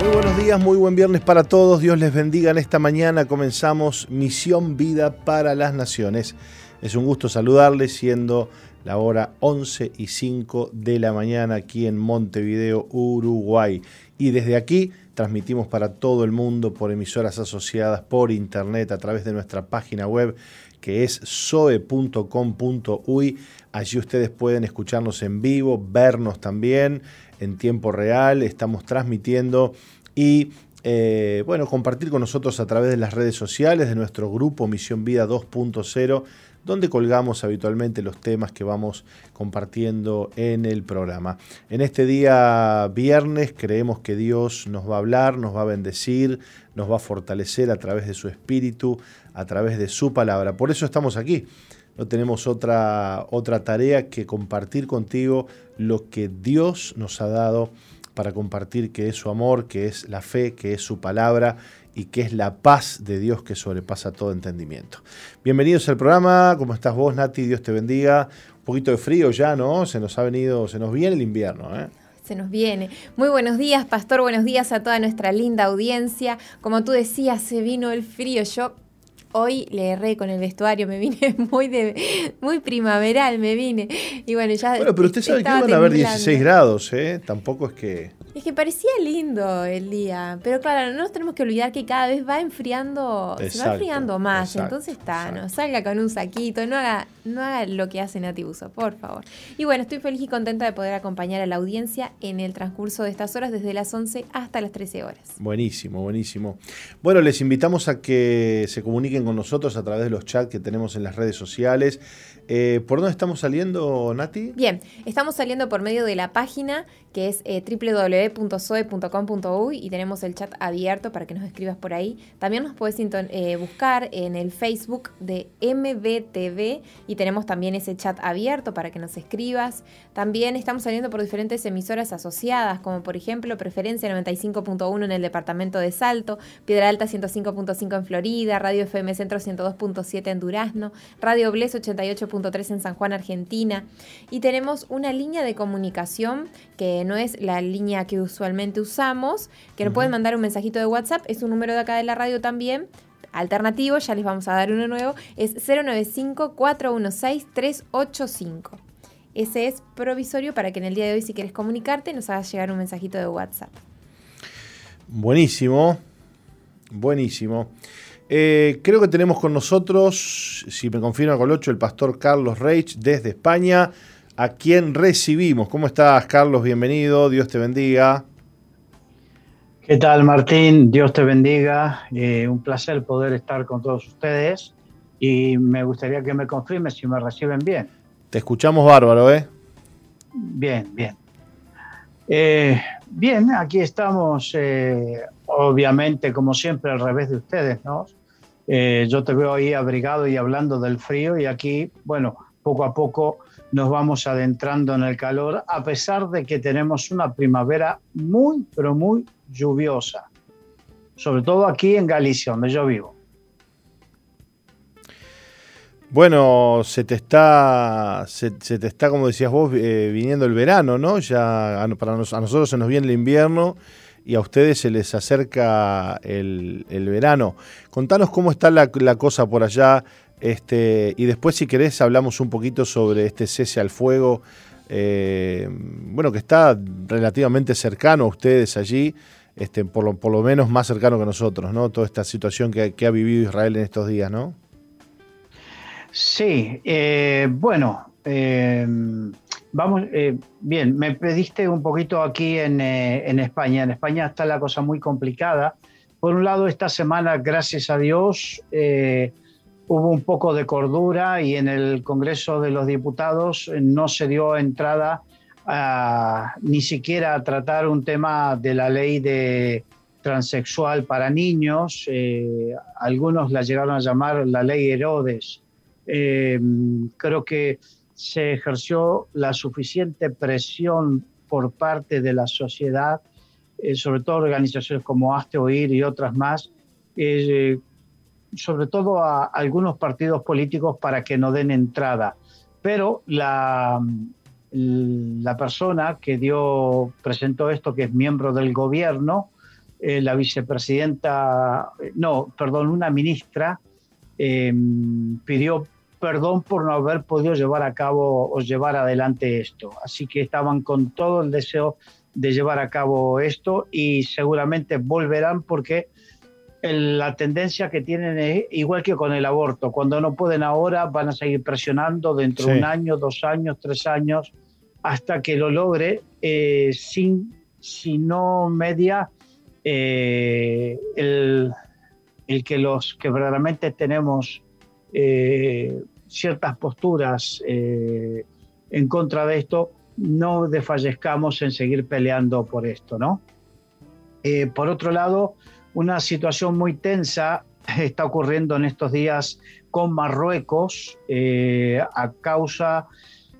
Muy buenos días, muy buen viernes para todos. Dios les bendiga en esta mañana. Comenzamos Misión Vida para las Naciones. Es un gusto saludarles siendo la hora 11 y 5 de la mañana aquí en Montevideo, Uruguay. Y desde aquí transmitimos para todo el mundo por emisoras asociadas, por internet, a través de nuestra página web que es soe.com.uy. Allí ustedes pueden escucharnos en vivo, vernos también en tiempo real. Estamos transmitiendo y eh, bueno, compartir con nosotros a través de las redes sociales de nuestro grupo Misión Vida 2.0 donde colgamos habitualmente los temas que vamos compartiendo en el programa. En este día viernes creemos que Dios nos va a hablar, nos va a bendecir, nos va a fortalecer a través de su espíritu, a través de su palabra. Por eso estamos aquí. No tenemos otra, otra tarea que compartir contigo lo que Dios nos ha dado para compartir que es su amor, que es la fe, que es su palabra y que es la paz de Dios que sobrepasa todo entendimiento. Bienvenidos al programa, ¿cómo estás vos, Nati? Dios te bendiga. Un poquito de frío ya, ¿no? Se nos ha venido, se nos viene el invierno, ¿eh? se nos viene. Muy buenos días, Pastor, buenos días a toda nuestra linda audiencia. Como tú decías, se vino el frío. Yo hoy le erré con el vestuario, me vine muy de muy primaveral, me vine. Y bueno, ya Bueno, pero usted sabe que van a haber 16 grados, ¿eh? Tampoco es que es que parecía lindo el día, pero claro, no nos tenemos que olvidar que cada vez va enfriando, se va enfriando más, entonces está, no salga con un saquito, no haga, no haga lo que hace Nati Buso, por favor. Y bueno, estoy feliz y contenta de poder acompañar a la audiencia en el transcurso de estas horas, desde las 11 hasta las 13 horas. Buenísimo, buenísimo. Bueno, les invitamos a que se comuniquen con nosotros a través de los chats que tenemos en las redes sociales. Eh, ¿Por dónde estamos saliendo, Nati? Bien, estamos saliendo por medio de la página que es eh, www.soe.com.uy y tenemos el chat abierto para que nos escribas por ahí. También nos puedes eh, buscar en el Facebook de MBTV y tenemos también ese chat abierto para que nos escribas. También estamos saliendo por diferentes emisoras asociadas, como por ejemplo Preferencia 95.1 en el departamento de Salto, Piedra Alta 105.5 en Florida, Radio FM Centro 102.7 en Durazno, Radio Bles 88.3 en San Juan, Argentina. Y tenemos una línea de comunicación que no es la línea que usualmente usamos, que nos pueden mandar un mensajito de WhatsApp, es un número de acá de la radio también, alternativo, ya les vamos a dar uno nuevo, es 095-416-385. Ese es provisorio para que en el día de hoy, si quieres comunicarte, nos hagas llegar un mensajito de WhatsApp. Buenísimo, buenísimo. Eh, creo que tenemos con nosotros, si me confirma Colocho, el pastor Carlos Reich desde España a quien recibimos. ¿Cómo estás, Carlos? Bienvenido, Dios te bendiga. ¿Qué tal, Martín? Dios te bendiga. Eh, un placer poder estar con todos ustedes y me gustaría que me confirmes si me reciben bien. Te escuchamos bárbaro, ¿eh? Bien, bien. Eh, bien, aquí estamos, eh, obviamente, como siempre, al revés de ustedes, ¿no? yo te veo ahí abrigado y hablando del frío y aquí, bueno, poco a poco nos vamos adentrando en el calor, a pesar de que tenemos una primavera muy, pero muy lluviosa, sobre todo aquí en Galicia, donde yo vivo. Bueno, se te está, se, te está, como decías vos, eh, viniendo el verano, ¿no? Ya para a nosotros se nos viene el invierno y a ustedes se les acerca el, verano. Contanos cómo está la cosa por allá este, y después, si querés, hablamos un poquito sobre este cese al fuego, eh, bueno, que está relativamente cercano a ustedes allí, este, por, lo, menos más cercano que nosotros, ¿no? Toda esta situación que, ha vivido Israel en estos días, ¿no? Sí, eh, bueno, eh, vamos, bien, me pediste un poquito aquí en, en España. En España está la cosa muy complicada. Por un lado, esta semana, gracias a Dios, hubo un poco de cordura y en el Congreso de los Diputados eh, no se dio entrada ni siquiera a tratar un tema de la ley de transexual para niños. Eh, algunos la llegaron a llamar la ley Herodes. Eh, creo que se ejerció la suficiente presión por parte de la sociedad, sobre todo organizaciones como Hazte Oír y otras más, sobre todo a algunos partidos políticos para que no den entrada. Pero la, la persona que dio, presentó esto, que es miembro del gobierno, eh, la vicepresidenta, no, perdón, una ministra em, pidió perdón por no haber podido llevar a cabo o llevar adelante esto. Así que estaban con todo el deseo de llevar a cabo esto y seguramente volverán porque la tendencia que tienen es igual que con el aborto. Cuando no pueden ahora, van a seguir presionando dentro de un año, dos años, tres años, hasta que lo logre, eh, sin, si no media eh, el, que los que verdaderamente tenemos eh, ciertas posturas en contra de esto, no desfallezcamos en seguir peleando por esto, ¿no? por otro lado, una situación muy tensa está ocurriendo en estos días con Marruecos eh, a causa,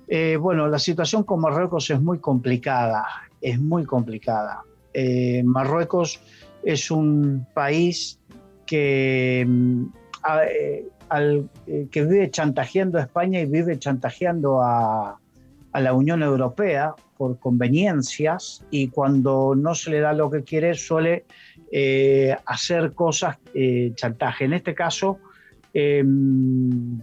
eh, bueno, la situación con Marruecos es muy complicada, es muy complicada. Eh, Marruecos es un país que, mm, que vive chantajeando a España y vive chantajeando a, a la Unión Europea por conveniencias y cuando no se le da lo que quiere suele eh, hacer cosas eh, chantaje. En este caso, em,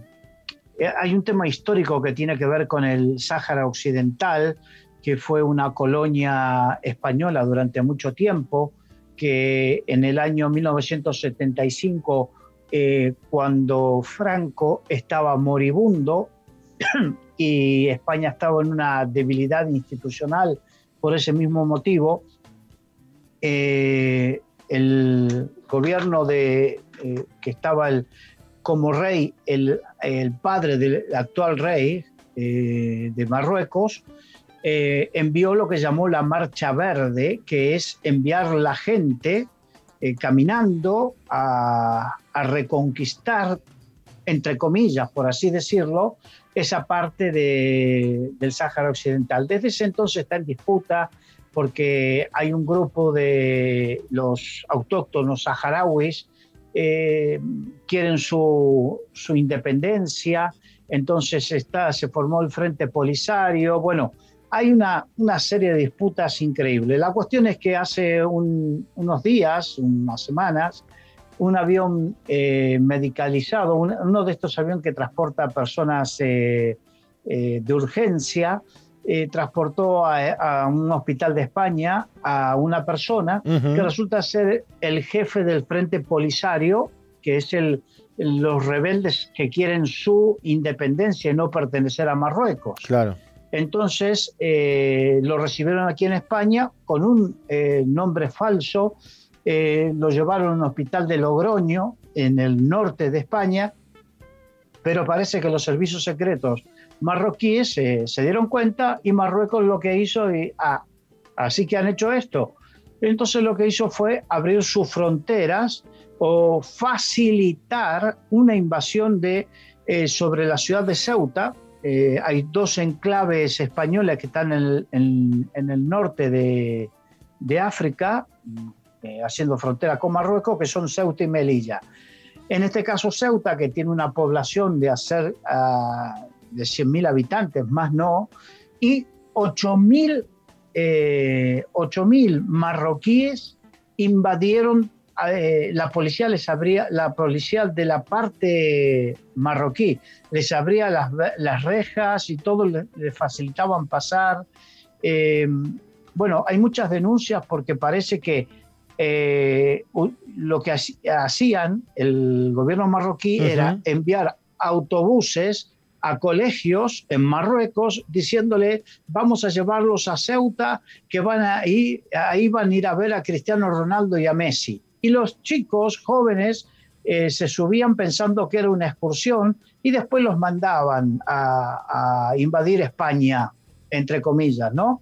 hay un tema histórico que tiene que ver con el Sáhara Occidental, que fue una colonia española durante mucho tiempo, que en el año 1975, eh, cuando Franco estaba moribundo y España estaba en una debilidad institucional por ese mismo motivo, el gobierno de, eh, que estaba el, como rey, el, padre del actual rey eh, de Marruecos, eh, envió lo que llamó la Marcha Verde, que es enviar la gente caminando a, reconquistar, entre comillas, por así decirlo, esa parte del Sáhara Occidental. Desde ese entonces está en disputa porque hay un grupo de los autóctonos saharauis eh, quieren su, independencia, entonces se formó el Frente Polisario, bueno, hay una, serie de disputas increíbles. La cuestión es que hace unos días, unas semanas, un avión eh, medicalizado, uno de estos aviones que transporta personas eh, de urgencia, eh, transportó a, un hospital de España a una persona que resulta ser el jefe del Frente Polisario, que es el, los rebeldes que quieren su independencia y no pertenecer a Marruecos. Claro. Entonces eh, lo recibieron aquí en España con un eh, nombre falso, lo llevaron a un hospital de Logroño, en el norte de España, pero parece que los servicios secretos marroquíes se dieron cuenta y Marruecos lo que hizo, y, ah, así que han hecho esto. Entonces lo que hizo fue abrir sus fronteras o facilitar una invasión de, eh, sobre la ciudad de Ceuta. Eh, hay dos enclaves españoles que están en el, norte de, África, eh, haciendo frontera con Marruecos, que son Ceuta y Melilla. En este caso, Ceuta, que tiene una población de hacer ah, de 100.000 habitantes, más no, y 8.000 eh, marroquíes invadieron, eh, la policía les abría, la policía de la parte marroquí les abría las, las rejas y todo, les, facilitaban pasar. Eh, bueno, hay muchas denuncias porque parece que lo que hacían el gobierno marroquí era enviar autobuses a colegios en Marruecos diciéndole vamos a llevarlos a Ceuta que van a ir, ahí van a ir a ver a Cristiano Ronaldo y a Messi. Y los chicos jóvenes eh, se subían pensando que era una excursión y después los mandaban a, a invadir España, entre comillas, ¿no?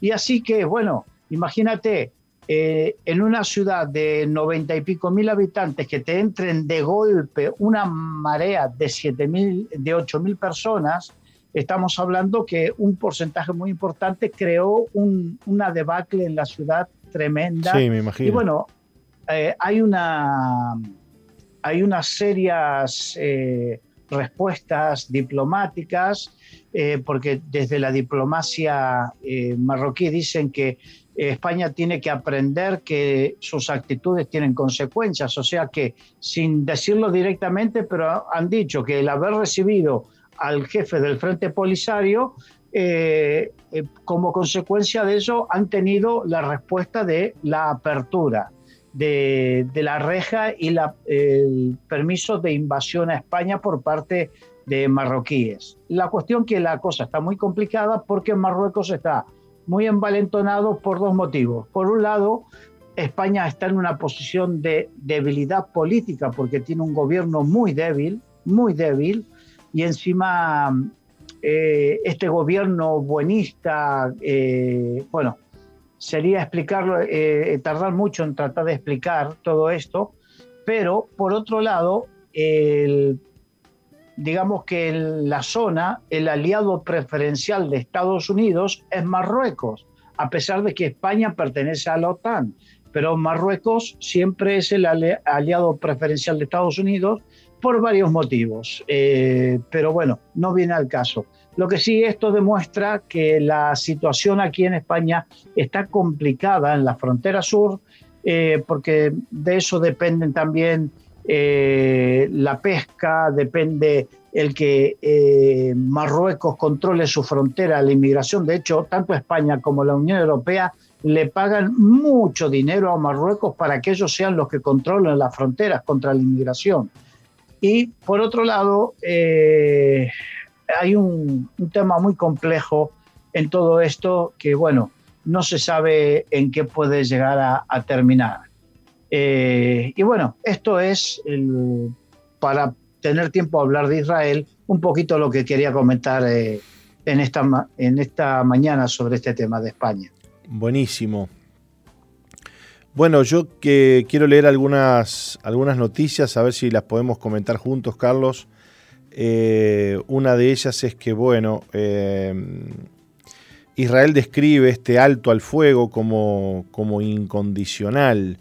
Y así que, bueno, imagínate, eh, en una ciudad de noventa y pico mil habitantes que te entren de golpe una marea de siete mil, de ocho mil personas, estamos hablando que un porcentaje muy importante creó una debacle en la ciudad tremenda. Sí, me imagino. Y bueno, eh, hay una hay unas serias eh, respuestas diplomáticas, porque desde la diplomacia marroquí dicen que España tiene que aprender que sus actitudes tienen consecuencias, o sea que sin decirlo directamente, pero han dicho que el haber recibido al jefe del Frente Polisario, eh, eh, como consecuencia de eso han tenido la respuesta de la apertura de, la reja y la, el permiso de invasión a España por parte de marroquíes. La cuestión que la cosa está muy complicada porque Marruecos está muy envalentonado por dos motivos. Por un lado, España está en una posición de debilidad política porque tiene un gobierno muy débil, muy débil, y encima eh, este gobierno buenista, eh, bueno, sería explicarlo, eh, tardar mucho en tratar de explicar todo esto, pero por otro lado, digamos que en la zona, el aliado preferencial de Estados Unidos es Marruecos, a pesar de que España pertenece a la OTAN, pero Marruecos siempre es el aliado preferencial de Estados Unidos por varios motivos, eh, pero bueno, no viene al caso. Lo que sí esto demuestra que la situación aquí en España está complicada en la frontera sur, eh, porque de eso dependen también eh, la pesca, depende el que Marruecos controle su frontera, la inmigración. De hecho, tanto España como la Unión Europea le pagan mucho dinero a Marruecos para que ellos sean los que controlen las fronteras contra la inmigración. Y por otro lado, eh, hay un, tema muy complejo en todo esto que, bueno, no se sabe en qué puede llegar a, terminar. Eh, y bueno, esto es para tener tiempo a hablar de Israel, un poquito lo que quería comentar eh, en, esta, en esta mañana sobre este tema de España. Buenísimo. Bueno, yo que quiero leer algunas, algunas noticias, a ver si las podemos comentar juntos, Carlos. Eh, una de ellas es que, bueno, Israel describe este alto al fuego como, como incondicional.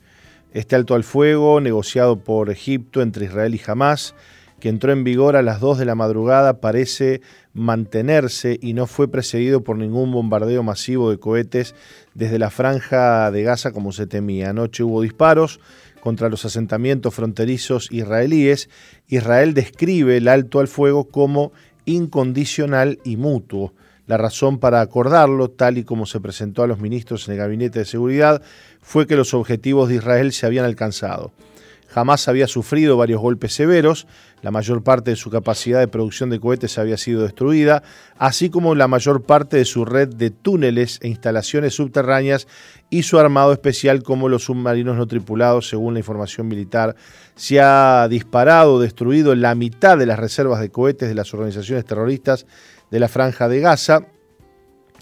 Este alto al fuego, negociado por Egipto entre Israel y Hamas, que entró en vigor a las 2 de la madrugada, parece mantenerse y no fue precedido por ningún bombardeo masivo de cohetes desde la franja de Gaza como se temía. Anoche hubo disparos contra los asentamientos fronterizos israelíes. Israel describe el alto al fuego como incondicional y mutuo. La razón para acordarlo, tal y como se presentó a los ministros en el Gabinete de Seguridad, fue que los objetivos de Israel se habían alcanzado. Jamás había sufrido varios golpes severos, la mayor parte de su capacidad de producción de cohetes había sido destruida, así como la mayor parte de su red de túneles e instalaciones subterráneas y su armado especial como los submarinos no tripulados, según la información militar. Se ha disparado, destruido la mitad de las reservas de cohetes de las organizaciones terroristas de la franja de Gaza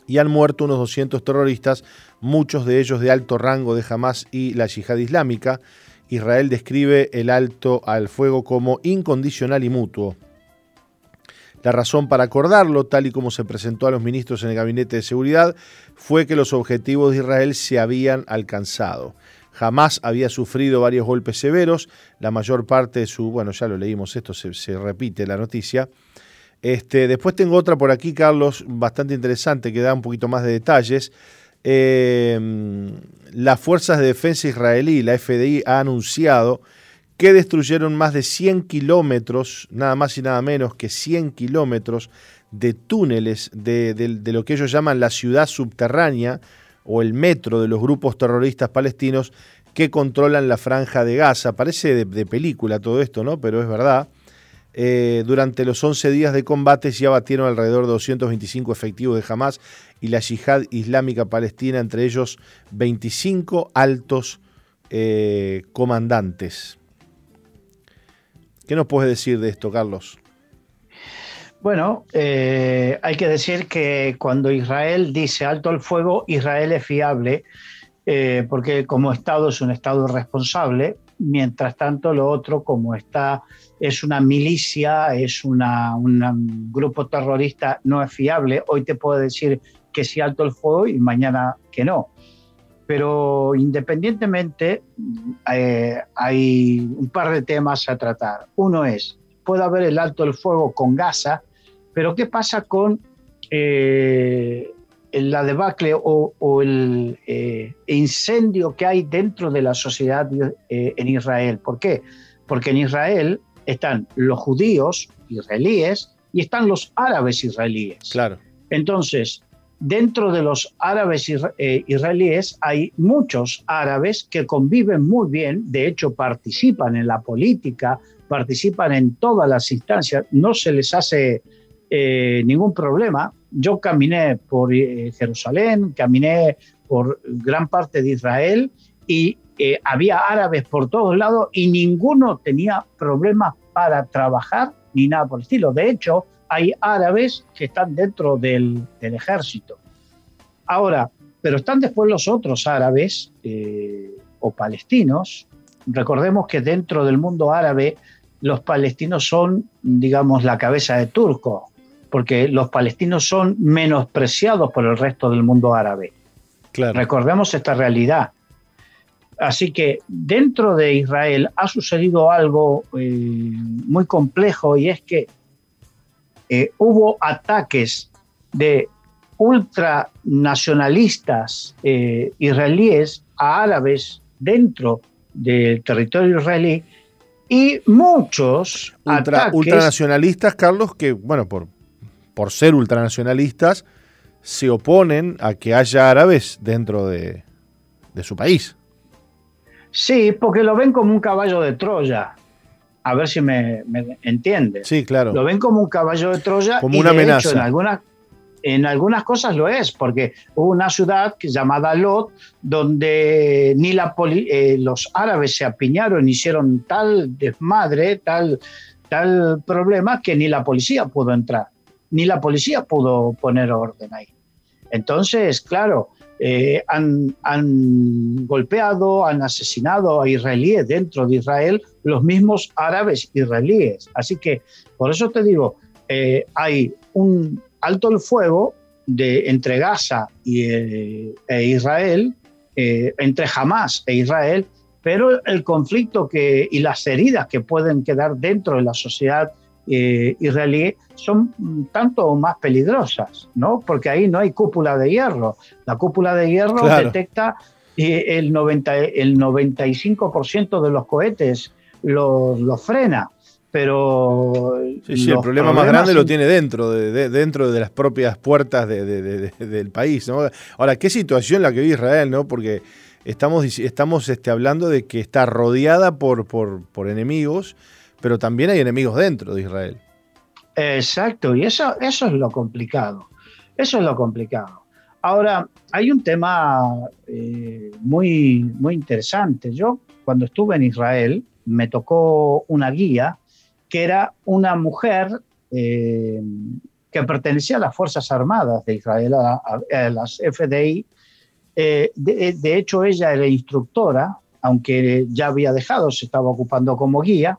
y han muerto unos 200 terroristas, muchos de ellos de alto rango de Hamas y la yihad islámica. Israel describe el alto al fuego como incondicional y mutuo. La razón para acordarlo, tal y como se presentó a los ministros en el Gabinete de Seguridad, fue que los objetivos de Israel se habían alcanzado. Jamás había sufrido varios golpes severos, la mayor parte de su, bueno, ya lo leímos, esto se, repite la noticia. Este, después tengo otra por aquí, Carlos, bastante interesante, que da un poquito más de detalles. Eh, las fuerzas de defensa israelí, la FDI, ha anunciado que destruyeron más de 100 kilómetros, nada más y nada menos que 100 kilómetros de túneles de, lo que ellos llaman la ciudad subterránea o el metro de los grupos terroristas palestinos que controlan la franja de Gaza. Parece de película todo esto, ¿no? Pero es verdad. Eh, durante los 11 días de combate ya batieron alrededor de 225 efectivos de Hamas y la yihad islámica palestina, entre ellos 25 altos eh, comandantes. ¿Qué nos puedes decir de esto, Carlos? Bueno, eh, hay que decir que cuando Israel dice alto el fuego, Israel es fiable, porque como Estado es un Estado responsable, mientras tanto lo otro, como está es una milicia, es una, un grupo terrorista, no es fiable. Hoy te puedo decir que sí alto el fuego y mañana que no. Pero independientemente, eh, hay un par de temas a tratar. Uno es, puede haber el alto el fuego con Gaza, pero ¿qué pasa con eh, la debacle o, el eh, incendio que hay dentro de la sociedad eh, en Israel. ¿Por qué? Porque en Israel están los judíos israelíes y están los árabes israelíes. Claro. Entonces, dentro de los árabes eh, israelíes hay muchos árabes que conviven muy bien, de hecho participan en la política, participan en todas las instancias, no se les hace eh, ningún problema. Yo caminé por eh, Jerusalén, caminé por gran parte de Israel y había árabes por todos lados y ninguno tenía problemas para trabajar ni nada por el estilo. De hecho, hay árabes que están dentro del, ejército. Ahora, pero están después los otros árabes eh, o palestinos. Recordemos que dentro del mundo árabe los palestinos son, digamos, la cabeza de turco, porque los palestinos son menospreciados por el resto del mundo árabe. Recordemos esta realidad. Así que dentro de Israel ha sucedido algo eh, muy complejo y es que eh, hubo ataques de ultranacionalistas eh, israelíes a árabes dentro del territorio israelí y muchos ultranacionalistas, Carlos, que bueno, por, por ser ultranacionalistas, se oponen a que haya árabes dentro de, de su país. Sí, porque lo ven como un caballo de Troya a ver si me, entiende. Sí, claro. Lo ven como un caballo de Troya. Como una amenaza. en algunas, en algunas cosas lo es, porque hubo una ciudad llamada Lot, donde ni la eh, los árabes se apiñaron, hicieron tal desmadre, tal, tal problema, que ni la policía pudo entrar, ni la policía pudo poner orden ahí. Entonces, claro, eh, han, golpeado, han asesinado a israelíes dentro de Israel, los mismos árabes israelíes. Así que, por eso te digo, eh, hay un alto el fuego de, entre Gaza y, eh, e Israel, entre Hamas e Israel, pero el conflicto que, y las heridas que pueden quedar dentro de la sociedad eh, israelí son tanto más peligrosas, ¿no? Porque ahí no hay cúpula de hierro. La cúpula de hierro detecta eh, el, 90, el 95% de los cohetes, los frena. Pero sí, el problema más grande lo tiene dentro de, dentro de las propias puertas del país. ¿no? Ahora, qué situación la que vive Israel, ¿no? Porque estamos, estamos este, hablando de que está rodeada por, por, por enemigos pero también hay enemigos dentro de Israel. Exacto, y eso, eso es lo complicado. Eso es lo complicado. Ahora, hay un tema eh, muy, muy interesante. Yo, cuando estuve en Israel, me tocó una guía que era una mujer eh, que pertenecía a las Fuerzas Armadas de Israel, a, las FDI. Eh, de, de, hecho, ella era instructora, aunque ya había dejado, se estaba ocupando como guía.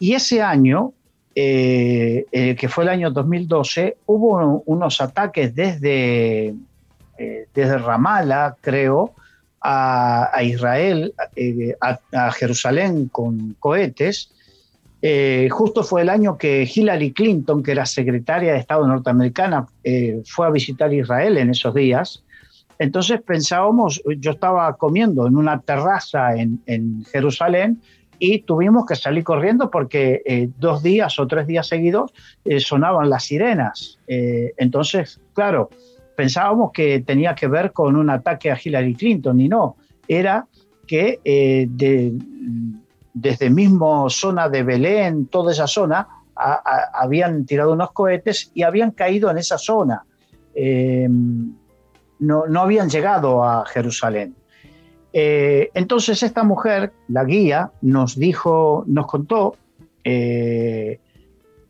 Y ese año, eh, eh, que fue el año 2012, hubo unos ataques desde, eh, desde Ramallah, creo, a, Israel, a, Jerusalén con cohetes. justo fue el año que Hillary Clinton, que era secretaria de Estado norteamericana, fue a visitar Israel en esos días. Entonces pensábamos, yo estaba comiendo en una terraza en, en Jerusalén y tuvimos que salir corriendo porque eh, dos días o tres días seguidos eh, sonaban las sirenas. Eh, entonces, claro, pensábamos que tenía que ver con un ataque a Hillary Clinton y no, era que de, desde mismo zona de Belén, toda esa zona, habían tirado unos cohetes y habían caído en esa zona. no, no habían llegado a Jerusalén. Eh, entonces esta mujer, la guía, nos dijo, nos contó eh,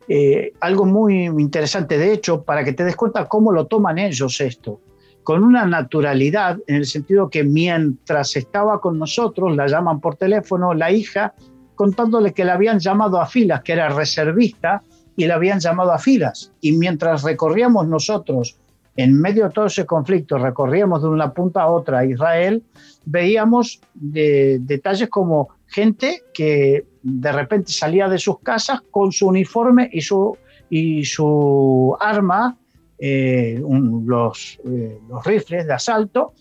eh, algo muy interesante, de hecho, para que te des cuenta cómo lo toman ellos esto, con una naturalidad, en el sentido que mientras estaba con nosotros, la llaman por teléfono, la hija, contándole que la habían llamado a filas, que era reservista, y la habían llamado a filas. Y mientras recorríamos nosotros en medio de todo ese conflicto, recorríamos de una punta a otra Israel, veíamos detalles como gente que de repente salía de sus casas con su uniforme y su, y su arma los, los, rifles de asalto,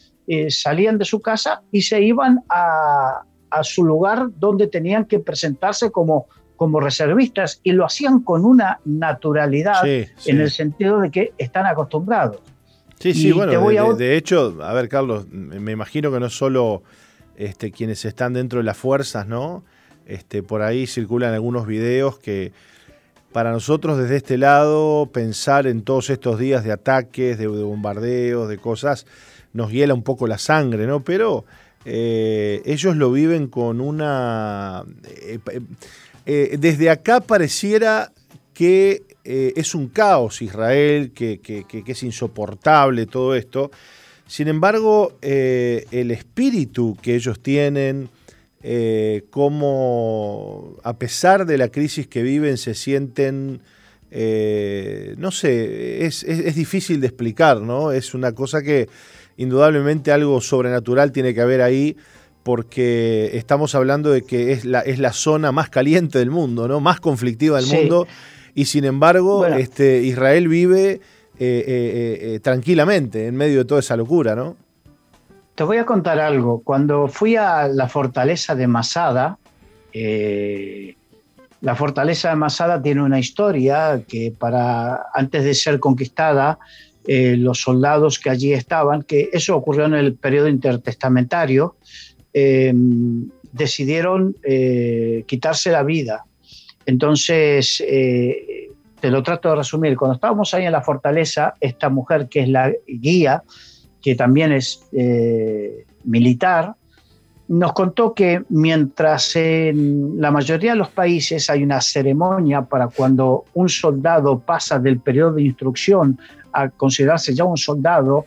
salían de su casa y se iban a, a su lugar donde tenían que presentarse como como reservistas y lo hacían con una naturalidad en el sentido de que están acostumbrados. Sí, sí, bueno, de, hecho, a ver, Carlos, me imagino que no solo este, quienes están dentro de las fuerzas, ¿no? Este, por ahí circulan algunos videos que para nosotros desde este lado pensar en todos estos días de ataques, de, bombardeos, de cosas, nos hiela un poco la sangre, ¿no? Pero eh, ellos lo viven con una... Eh, eh, desde acá pareciera que eh, es un caos Israel, que, es insoportable todo esto. Sin embargo, eh, el espíritu que ellos tienen, como a pesar de la crisis que viven, se sienten, no sé, es, es, difícil de explicar, ¿no? Es una cosa que indudablemente algo sobrenatural tiene que haber ahí porque estamos hablando de que es la, es la zona más caliente del mundo, ¿no? Más conflictiva del mundo. Y sin embargo, este, Israel vive eh, eh, eh, tranquilamente en medio de toda esa locura, ¿no? Te voy a contar algo. Cuando fui a la fortaleza de Masada, la fortaleza de Masada tiene una historia que para antes de ser conquistada, los soldados que allí estaban, que eso ocurrió en el periodo intertestamentario, eh, decidieron eh, quitarse la vida. Entonces, eh, te lo trato de resumir. Cuando estábamos ahí en la fortaleza, esta mujer que es la guía, que también es militar, nos contó que mientras en la mayoría de los países hay una ceremonia para cuando un soldado pasa del periodo de instrucción a considerarse ya un soldado,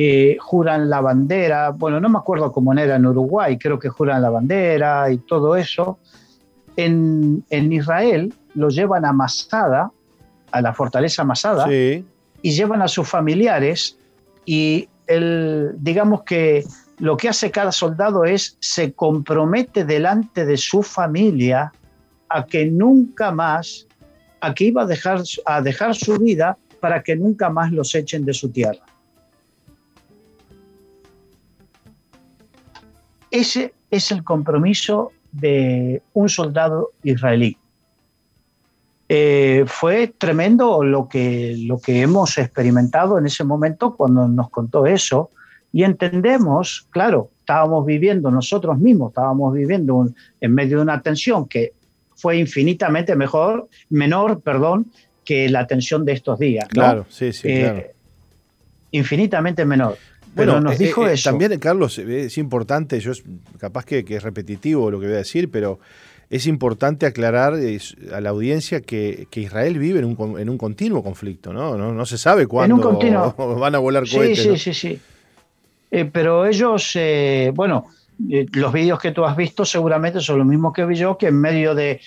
eh, juran la bandera, bueno, no me acuerdo cómo era en Uruguay, creo que juran la bandera y todo eso. En, Israel lo llevan a Masada, a la fortaleza Masada, y llevan a sus familiares y el, digamos que lo que hace cada soldado es se compromete delante de su familia a que nunca más, a que iba a dejar, a dejar su vida para que nunca más los echen de su tierra. Ese es el compromiso de un soldado israelí. Eh, fue tremendo lo que, lo que hemos experimentado en ese momento cuando nos contó eso y entendemos, claro, estábamos viviendo nosotros mismos, estábamos viviendo en medio de una tensión que fue infinitamente mejor, menor, perdón, que la tensión de estos días. Claro, sí, sí, eh, claro. Infinitamente menor bueno, nos eh, dijo eh, eso. También, Carlos, es importante, yo capaz que, es repetitivo lo que voy a decir, pero es importante aclarar a la audiencia que, Israel vive en un, en un, continuo conflicto, ¿no? ¿no? se sabe cuándo van a volar cohetes. Sí, sí, sí, sí. Eh, pero ellos, bueno, los vídeos que tú has visto seguramente son los mismos que vi yo, que en medio de,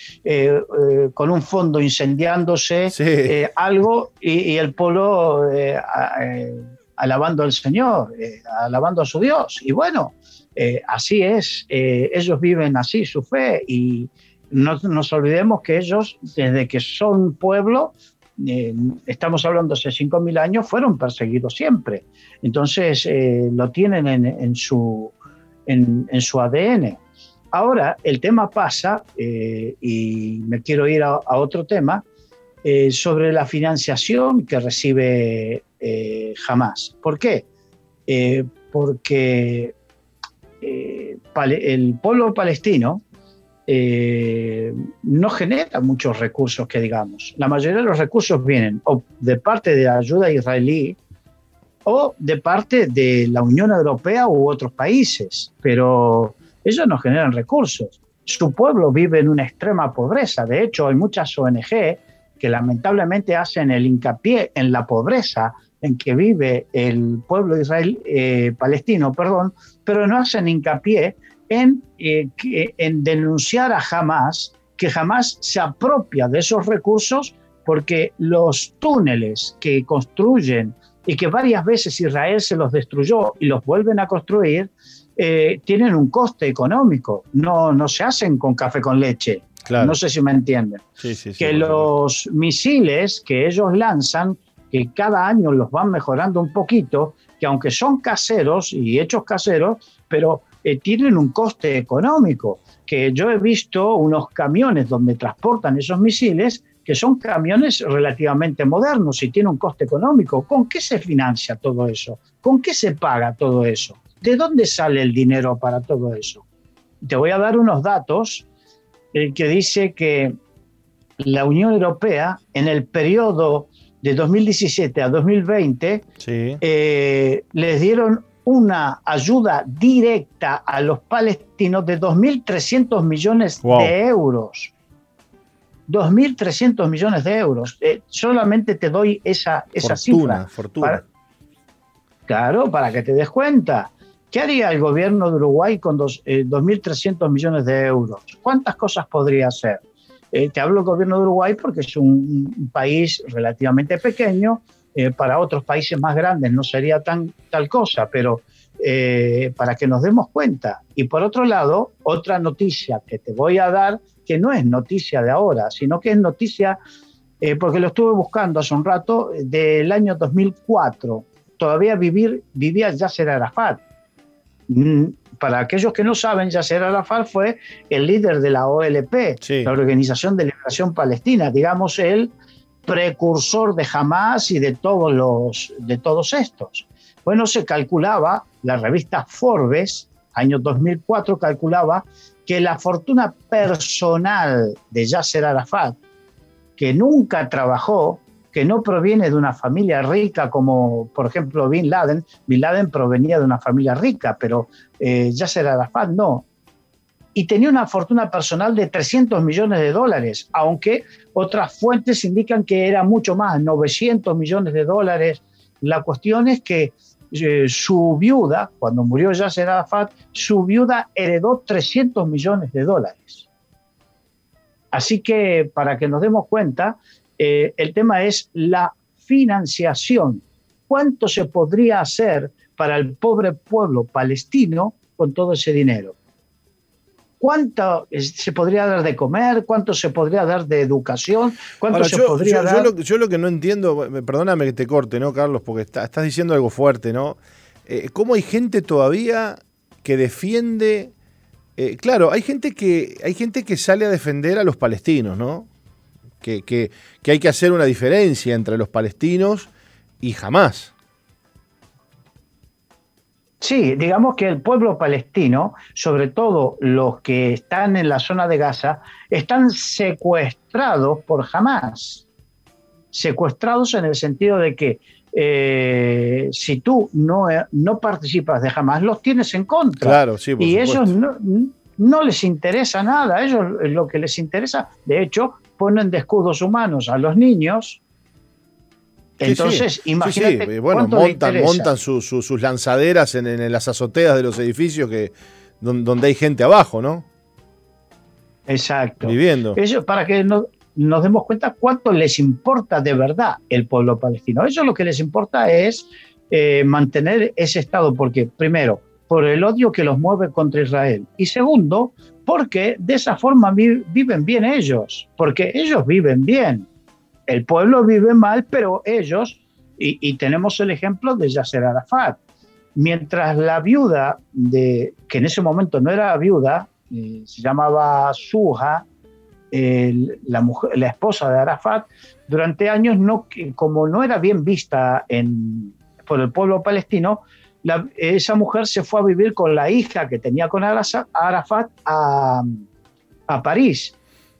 con un fondo incendiándose algo y, el polo alabando al Señor, eh, alabando a su Dios. Y bueno, eh, así es, eh, ellos viven así su fe y no nos olvidemos que ellos, desde que son pueblo, estamos hablando hace 5.000 años, fueron perseguidos siempre. Entonces lo tienen en, su, en, su ADN. Ahora el tema pasa, y me quiero ir a, a otro tema, sobre la financiación que recibe eh, jamás. ¿Por qué? Eh, porque eh, el pueblo palestino no genera muchos recursos que digamos. La mayoría de los recursos vienen o de parte de la ayuda israelí o de parte de la Unión Europea u otros países, pero ellos no generan recursos. Su pueblo vive en una extrema pobreza. De hecho, hay muchas ONG que lamentablemente hacen el hincapié en la pobreza en que vive el pueblo Israel eh, palestino, perdón, pero no hacen hincapié en, eh, en denunciar a Hamas, que Hamas se apropia de esos recursos porque los túneles que construyen y que varias veces Israel se los destruyó y los vuelven a construir, eh, tienen un coste económico, no, no se hacen con café con leche. No sé si me entienden. que los misiles que ellos lanzan que cada año los van mejorando un poquito, que aunque son caseros y hechos caseros, pero eh, tienen un coste económico, que yo he visto unos camiones donde transportan esos misiles que son camiones relativamente modernos y tienen un coste económico. ¿Con qué se financia todo eso? ¿Con qué se paga todo eso? ¿De dónde sale el dinero para todo eso? Te voy a dar unos datos eh, que dice que la Unión Europea en el periodo de 2017 a 2020 eh, les dieron una ayuda directa a los palestinos de 2.300 millones de euros. 2.300 millones de euros. Eh, solamente te doy esa, esa cifra. Fortuna. claro, para que te des cuenta. ¿Qué haría el gobierno de Uruguay con 2.300 eh, millones de euros? ¿Cuántas cosas podría hacer? Eh, te hablo del gobierno de Uruguay porque es un, país relativamente pequeño. para otros países más grandes no sería tan, tal cosa, pero para que nos demos cuenta. Y por otro lado, otra noticia que te voy a dar que no es noticia de ahora, sino que es noticia, eh, porque lo estuve buscando hace un rato, del año 2004. Todavía vivir, vivía Yasser Arafat. Mm, para aquellos que no saben, Yasser Arafat fue el líder de la OLP, la Organización de Liberación Palestina, digamos el precursor de Hamas y de todos, los, de todos estos. Bueno, se calculaba, la revista Forbes, año 2004, calculaba que la fortuna personal de Yasser Arafat, que nunca trabajó, que no proviene de una familia rica como, por ejemplo, Bin Laden, Bin Laden provenía de una familia rica, pero eh, Yasser Arafat no. Y tenía una fortuna personal de 300 millones de dólares, aunque otras fuentes indican que era mucho más, 900 millones de dólares. La cuestión es que eh, su viuda, cuando murió Yasser Arafat, su viuda heredó 300 millones de dólares. Así que para que nos demos cuenta, eh, el tema es la financiación. ¿Cuánto se podría hacer para el pobre pueblo palestino con todo ese dinero? ¿Cuánto se podría dar de comer? ¿Cuánto se podría dar de educación? ¿Cuánto se podría dar? Yo lo, que no entiendo, perdóname que te corte, ¿no, Carlos? Porque estás diciendo algo fuerte, ¿no? Eh, ¿Cómo hay gente todavía que defiende. Eh, claro, hay gente, que, hay gente que sale a defender a los palestinos, ¿no? Que, que, que hay que hacer una diferencia entre los palestinos y jamás. Sí, digamos que el pueblo palestino, sobre todo los que están en la zona de Gaza, están secuestrados por Hamas. Secuestrados en el sentido de que eh, si tú no, no participas de Hamas, los tienes en contra. Claro, sí, y ellos no, no les interesa nada. A ellos lo que les interesa, de hecho, ponen de escudos humanos a los niños entonces, imagínate. Bueno, montan, montan sus lanzaderas en, las azoteas de los edificios que, donde, hay gente abajo, ¿no? Exacto. Viviendo. Eso para que nos demos cuenta cuánto les importa de verdad el pueblo palestino. Eso lo que les importa es eh, mantener ese Estado, porque primero, por el odio que los mueve contra Israel. Y segundo, porque de esa forma viven bien ellos, porque ellos viven bien. El pueblo vive mal, pero ellos, y, tenemos el ejemplo de Yasser Arafat, mientras la viuda, de, que en ese momento no era viuda, eh, se llamaba Suja, la, mujer, la esposa de Arafat, durante años, no, como no era bien vista por el pueblo palestino, esa mujer se fue a vivir con la hija que tenía con Arafat a, a París.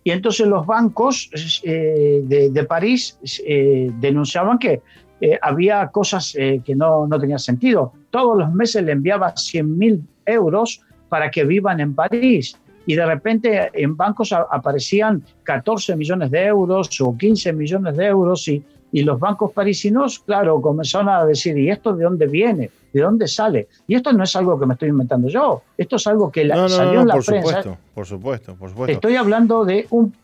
Y entonces los bancos eh, de, París eh, denunciaban que eh, había cosas que no, no, tenían sentido. Todos los meses le enviaba 100 mil euros para que vivan en París. Y de repente en bancos aparecían 14 millones de euros o 15 millones de euros y, y los bancos parisinos, claro, comenzaron a decir, ¿y esto de dónde viene? ¿De dónde sale? Y esto no es algo que me estoy inventando yo, esto es algo que salió en la por prensa. Supuesto, por supuesto, por supuesto. Estoy hablando de un,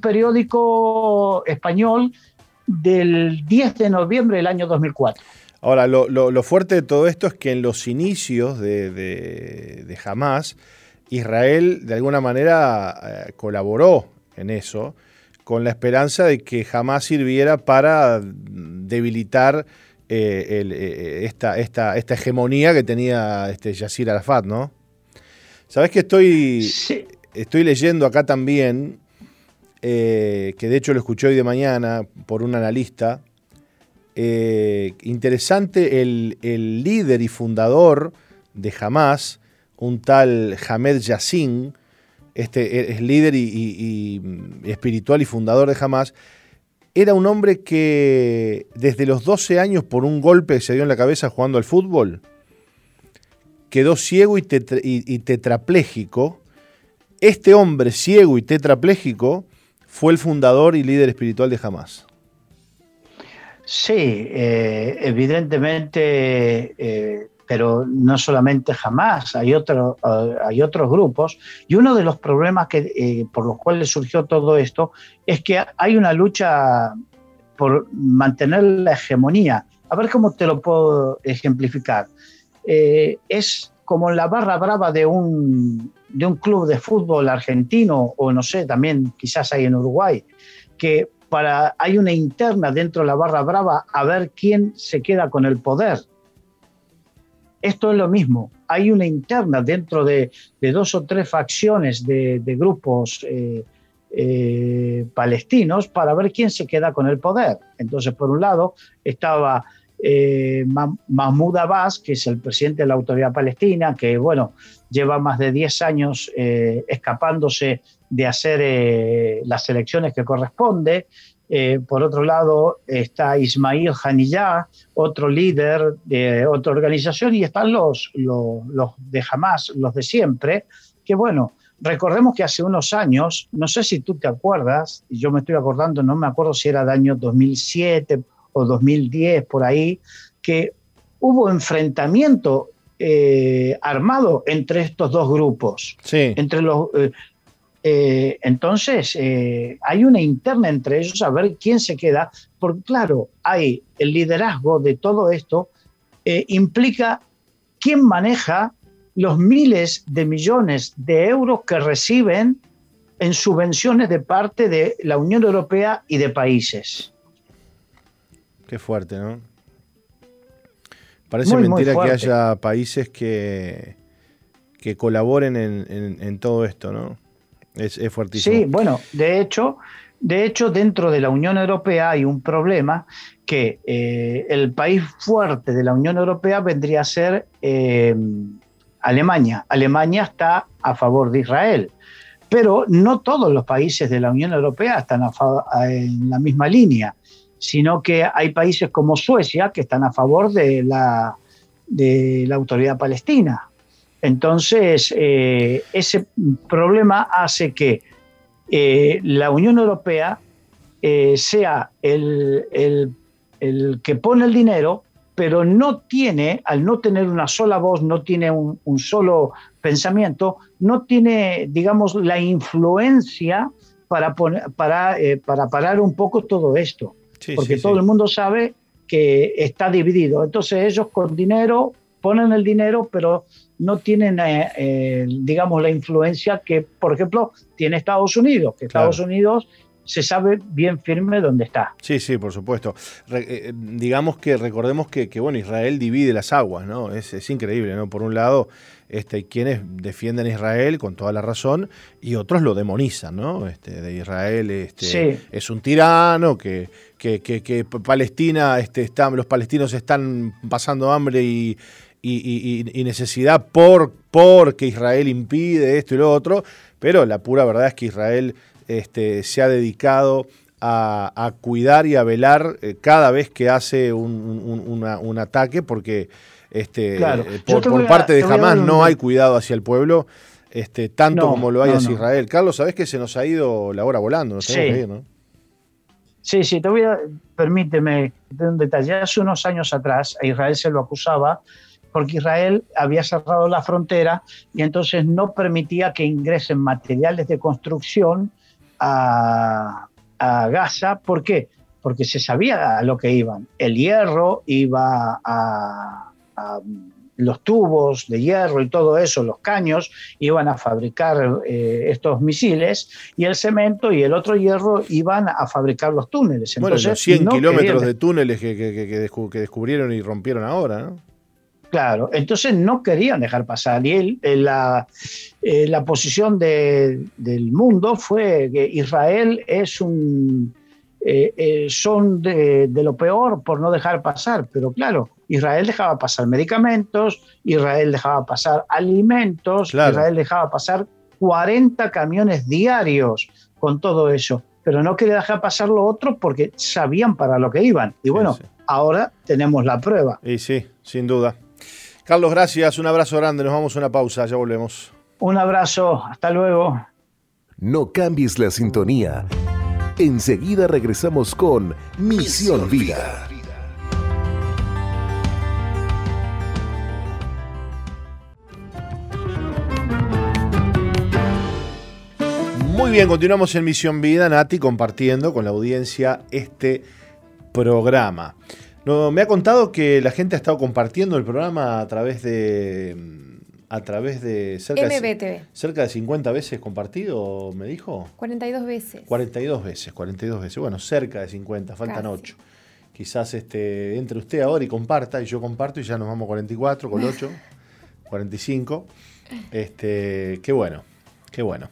periódico español del 10 de noviembre del año 2004. Ahora, lo, fuerte de todo esto es que en los inicios de, de, Hamas, Israel de alguna manera eh, colaboró en eso con la esperanza de que jamás sirviera para debilitar eh, esta, esta, esta, hegemonía que tenía este Yasir Arafat, ¿no? Sabes que estoy, estoy leyendo acá también, que de hecho lo escuché hoy de mañana por un analista, interesante el, el líder y fundador de Hamas, un tal Hamed Yassin, este es líder y, espiritual y fundador de Hamas, era un hombre que desde los 12 años por un golpe que se dio en la cabeza jugando al fútbol, quedó ciego y, y tetrapléjico. Este hombre ciego y tetrapléjico fue el fundador y líder espiritual de Hamas. Sí, eh, evidentemente eh, pero no solamente jamás, hay, otro, eh, hay otros grupos. Y uno de los problemas que, eh, por los cuales surgió todo esto es que hay una lucha por mantener la hegemonía. A ver cómo te lo puedo ejemplificar. Eh, es como la barra brava de un, de un club de fútbol argentino, o no sé, también quizás hay en Uruguay, que para, hay una interna dentro de la barra brava a ver quién se queda con el poder esto es lo mismo. Hay una interna dentro de, dos o tres facciones de, grupos eh, eh, palestinos para ver quién se queda con el poder. Entonces, por un lado, estaba eh, Mahmoud Abbas, que es el presidente de la Autoridad Palestina, que, bueno, lleva más de 10 años escapándose de hacer las elecciones que corresponde. Eh, por otro lado está Ismail Haniyah, otro líder de otra organización, y están los, los, de Hamas, los de siempre, que bueno, recordemos que hace unos años, no sé si tú te acuerdas, y yo me estoy acordando, no me acuerdo si era de año 2007 o 2010, por ahí, que hubo enfrentamiento eh, armado entre estos dos grupos, sí. entre los, eh, eh, entonces, eh, hay una interna entre ellos a ver quién se queda, porque claro, hay el liderazgo de todo esto, eh, implica quién maneja los miles de millones de euros que reciben en subvenciones de parte de la Unión Europea y de países. Qué fuerte, ¿no? Parece mentira que haya países que, que colaboren en todo esto, ¿no? Es, fuertísimo. Sí, bueno, de hecho, de hecho, dentro de la Unión Europea hay un problema que eh, el país fuerte de la Unión Europea vendría a ser eh, Alemania. Alemania está a favor de Israel, pero no todos los países de la Unión Europea están en la misma línea, sino que hay países como Suecia que están a favor de la, de la autoridad palestina. Entonces, eh, ese problema hace que eh, la Unión Europea eh, sea el, que pone el dinero, pero no tiene, al no tener una sola voz, no tiene un, solo pensamiento, no tiene, digamos, la influencia para, para, para parar un poco todo esto. porque todo el mundo sabe que está dividido. Entonces ellos con dinero ponen el dinero, pero no tienen, eh, eh, digamos, la influencia que, por ejemplo, tiene Estados Unidos, que Estados Unidos se sabe bien firme dónde está. Sí, sí, por supuesto. Eh, digamos que recordemos que, bueno, Israel divide las aguas, ¿no? Es, increíble, ¿no? Por un lado, este, hay quienes defienden a Israel con toda la razón y otros lo demonizan, ¿no? Este, de Israel este, es un tirano, que, que, Palestina, este, está, los palestinos están pasando hambre y, y, necesidad por porque Israel impide esto y lo otro, pero la pura verdad es que Israel este, se ha dedicado a, cuidar y a velar eh, cada vez que hace un, ataque, porque este, eh, por, parte de Hamas no hay cuidado hacia el pueblo, este, tanto como lo hay hacia Israel. Carlos, sabes que se nos ha ido la hora volando, sí. Sí, sí, te voy a, permíteme un detalle. Hace unos años atrás a Israel se lo acusaba porque Israel había cerrado la frontera y entonces no permitía que ingresen materiales de construcción a, Gaza. ¿Por qué? Porque se sabía a lo que iban. El hierro iba a, los tubos de hierro y todo eso, los caños, iban a fabricar eh, estos misiles y el cemento y el otro hierro iban a fabricar los túneles. bueno, los 100 kilómetros de túneles que, que, descubrieron y rompieron ahora, ¿no? Claro, entonces no querían dejar pasar. Y él, eh, la, eh, la posición del mundo fue que Israel es un, son de, de, lo peor por no dejar pasar. Pero claro, Israel dejaba pasar medicamentos, Israel dejaba pasar alimentos, Israel dejaba pasar 40 camiones diarios con todo eso, pero no quería dejar pasar lo otro porque sabían para lo que iban. Y bueno, ahora tenemos la prueba. Y sí, sin duda. Carlos, gracias, un abrazo grande, nos vamos a una pausa, ya volvemos. Un abrazo, hasta luego. No cambies la sintonía. Enseguida regresamos con Misión Vida. Muy bien, continuamos en Misión Vida, Nati, compartiendo con la audiencia este programa. No, me ha contado que la gente ha estado compartiendo el programa a través de a través de cerca, De, cerca de 50 veces compartido, me dijo. 42 veces. 42 veces, 42 veces. Bueno, cerca de 50, faltan 8. Quizás este, entre usted ahora y comparta, y yo comparto y ya nos vamos 44, con 8, 45. Este, qué bueno, qué bueno.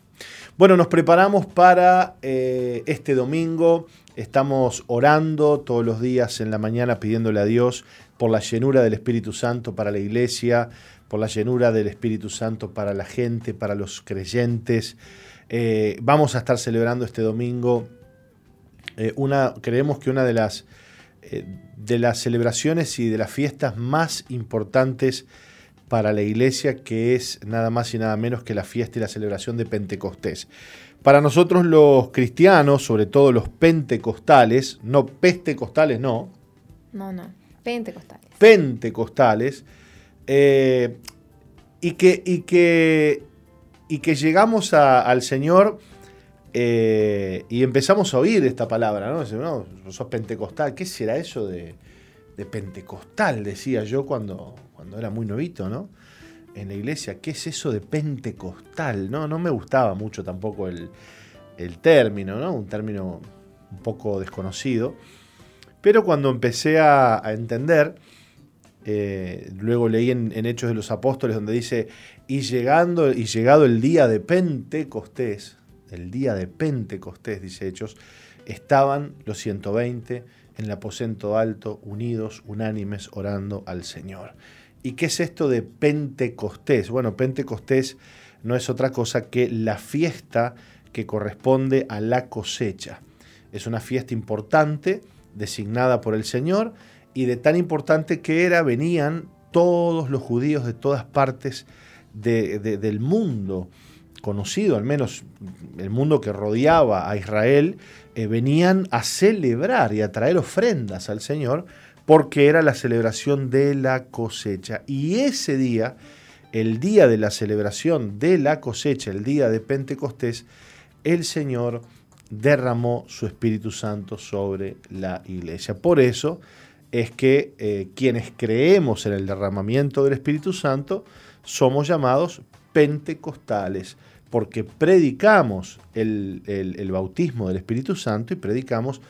Bueno, nos preparamos para eh, este domingo. Estamos orando todos los días en la mañana pidiéndole a Dios por la llenura del Espíritu Santo para la iglesia, por la llenura del Espíritu Santo para la gente, para los creyentes. Eh, vamos a estar celebrando este domingo eh, una, creemos que una de las, de las celebraciones y de las fiestas más importantes para la iglesia, que es nada más y nada menos que la fiesta y la celebración de Pentecostés. Para nosotros los cristianos, sobre todo los pentecostales, no pentecostales, no. No, no, pentecostales. Pentecostales, eh, y, que, y, que, y que llegamos al Señor eh, y empezamos a oír esta palabra, ¿no? no sos pentecostal, ¿qué será eso de, de pentecostal? Decía yo cuando, cuando era muy novito, ¿no? En la iglesia, ¿qué es eso de pentecostal? No, no me gustaba mucho tampoco el, término, ¿no? Un término un poco desconocido. Pero cuando empecé a, entender, eh, luego leí en, Hechos de los Apóstoles donde dice, y, llegando, y llegado el día de Pentecostés, el día de Pentecostés, dice Hechos, estaban los 120 en el aposento alto, unidos, unánimes, orando al Señor. ¿Y qué es esto de Pentecostés? Bueno, Pentecostés no es otra cosa que la fiesta que corresponde a la cosecha. Es una fiesta importante, designada por el Señor, y de tan importante que era, venían todos los judíos de todas partes del mundo conocido, al menos el mundo que rodeaba a Israel, eh, venían a celebrar y a traer ofrendas al Señor porque era la celebración de la cosecha. Y ese día, el día de la celebración de la cosecha, el día de Pentecostés, el Señor derramó su Espíritu Santo sobre la iglesia. Por eso es que eh, quienes creemos en el derramamiento del Espíritu Santo somos llamados pentecostales, porque predicamos el, el bautismo del Espíritu Santo y predicamos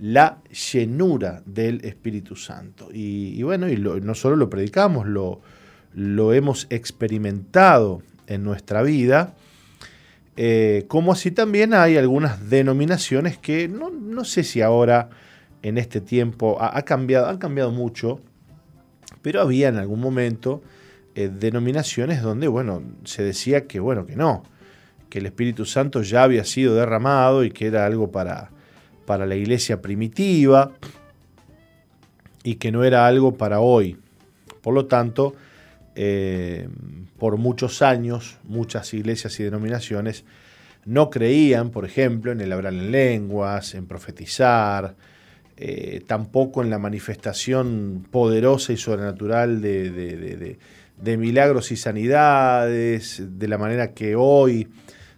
la llenura del Espíritu Santo. Y, bueno, y no solo lo predicamos, lo, lo, hemos experimentado en nuestra vida, eh, como así también hay algunas denominaciones que no, sé si ahora en este tiempo ha, cambiado, han cambiado mucho, pero había en algún momento eh, denominaciones donde, bueno, se decía que, bueno, que no, que el Espíritu Santo ya había sido derramado y que era algo para, para la iglesia primitiva y que no era algo para hoy. Por lo tanto, eh, por muchos años, muchas iglesias y denominaciones no creían, por ejemplo, en el hablar en lenguas, en profetizar, eh, tampoco en la manifestación poderosa y sobrenatural de, de, milagros y sanidades, de la manera que hoy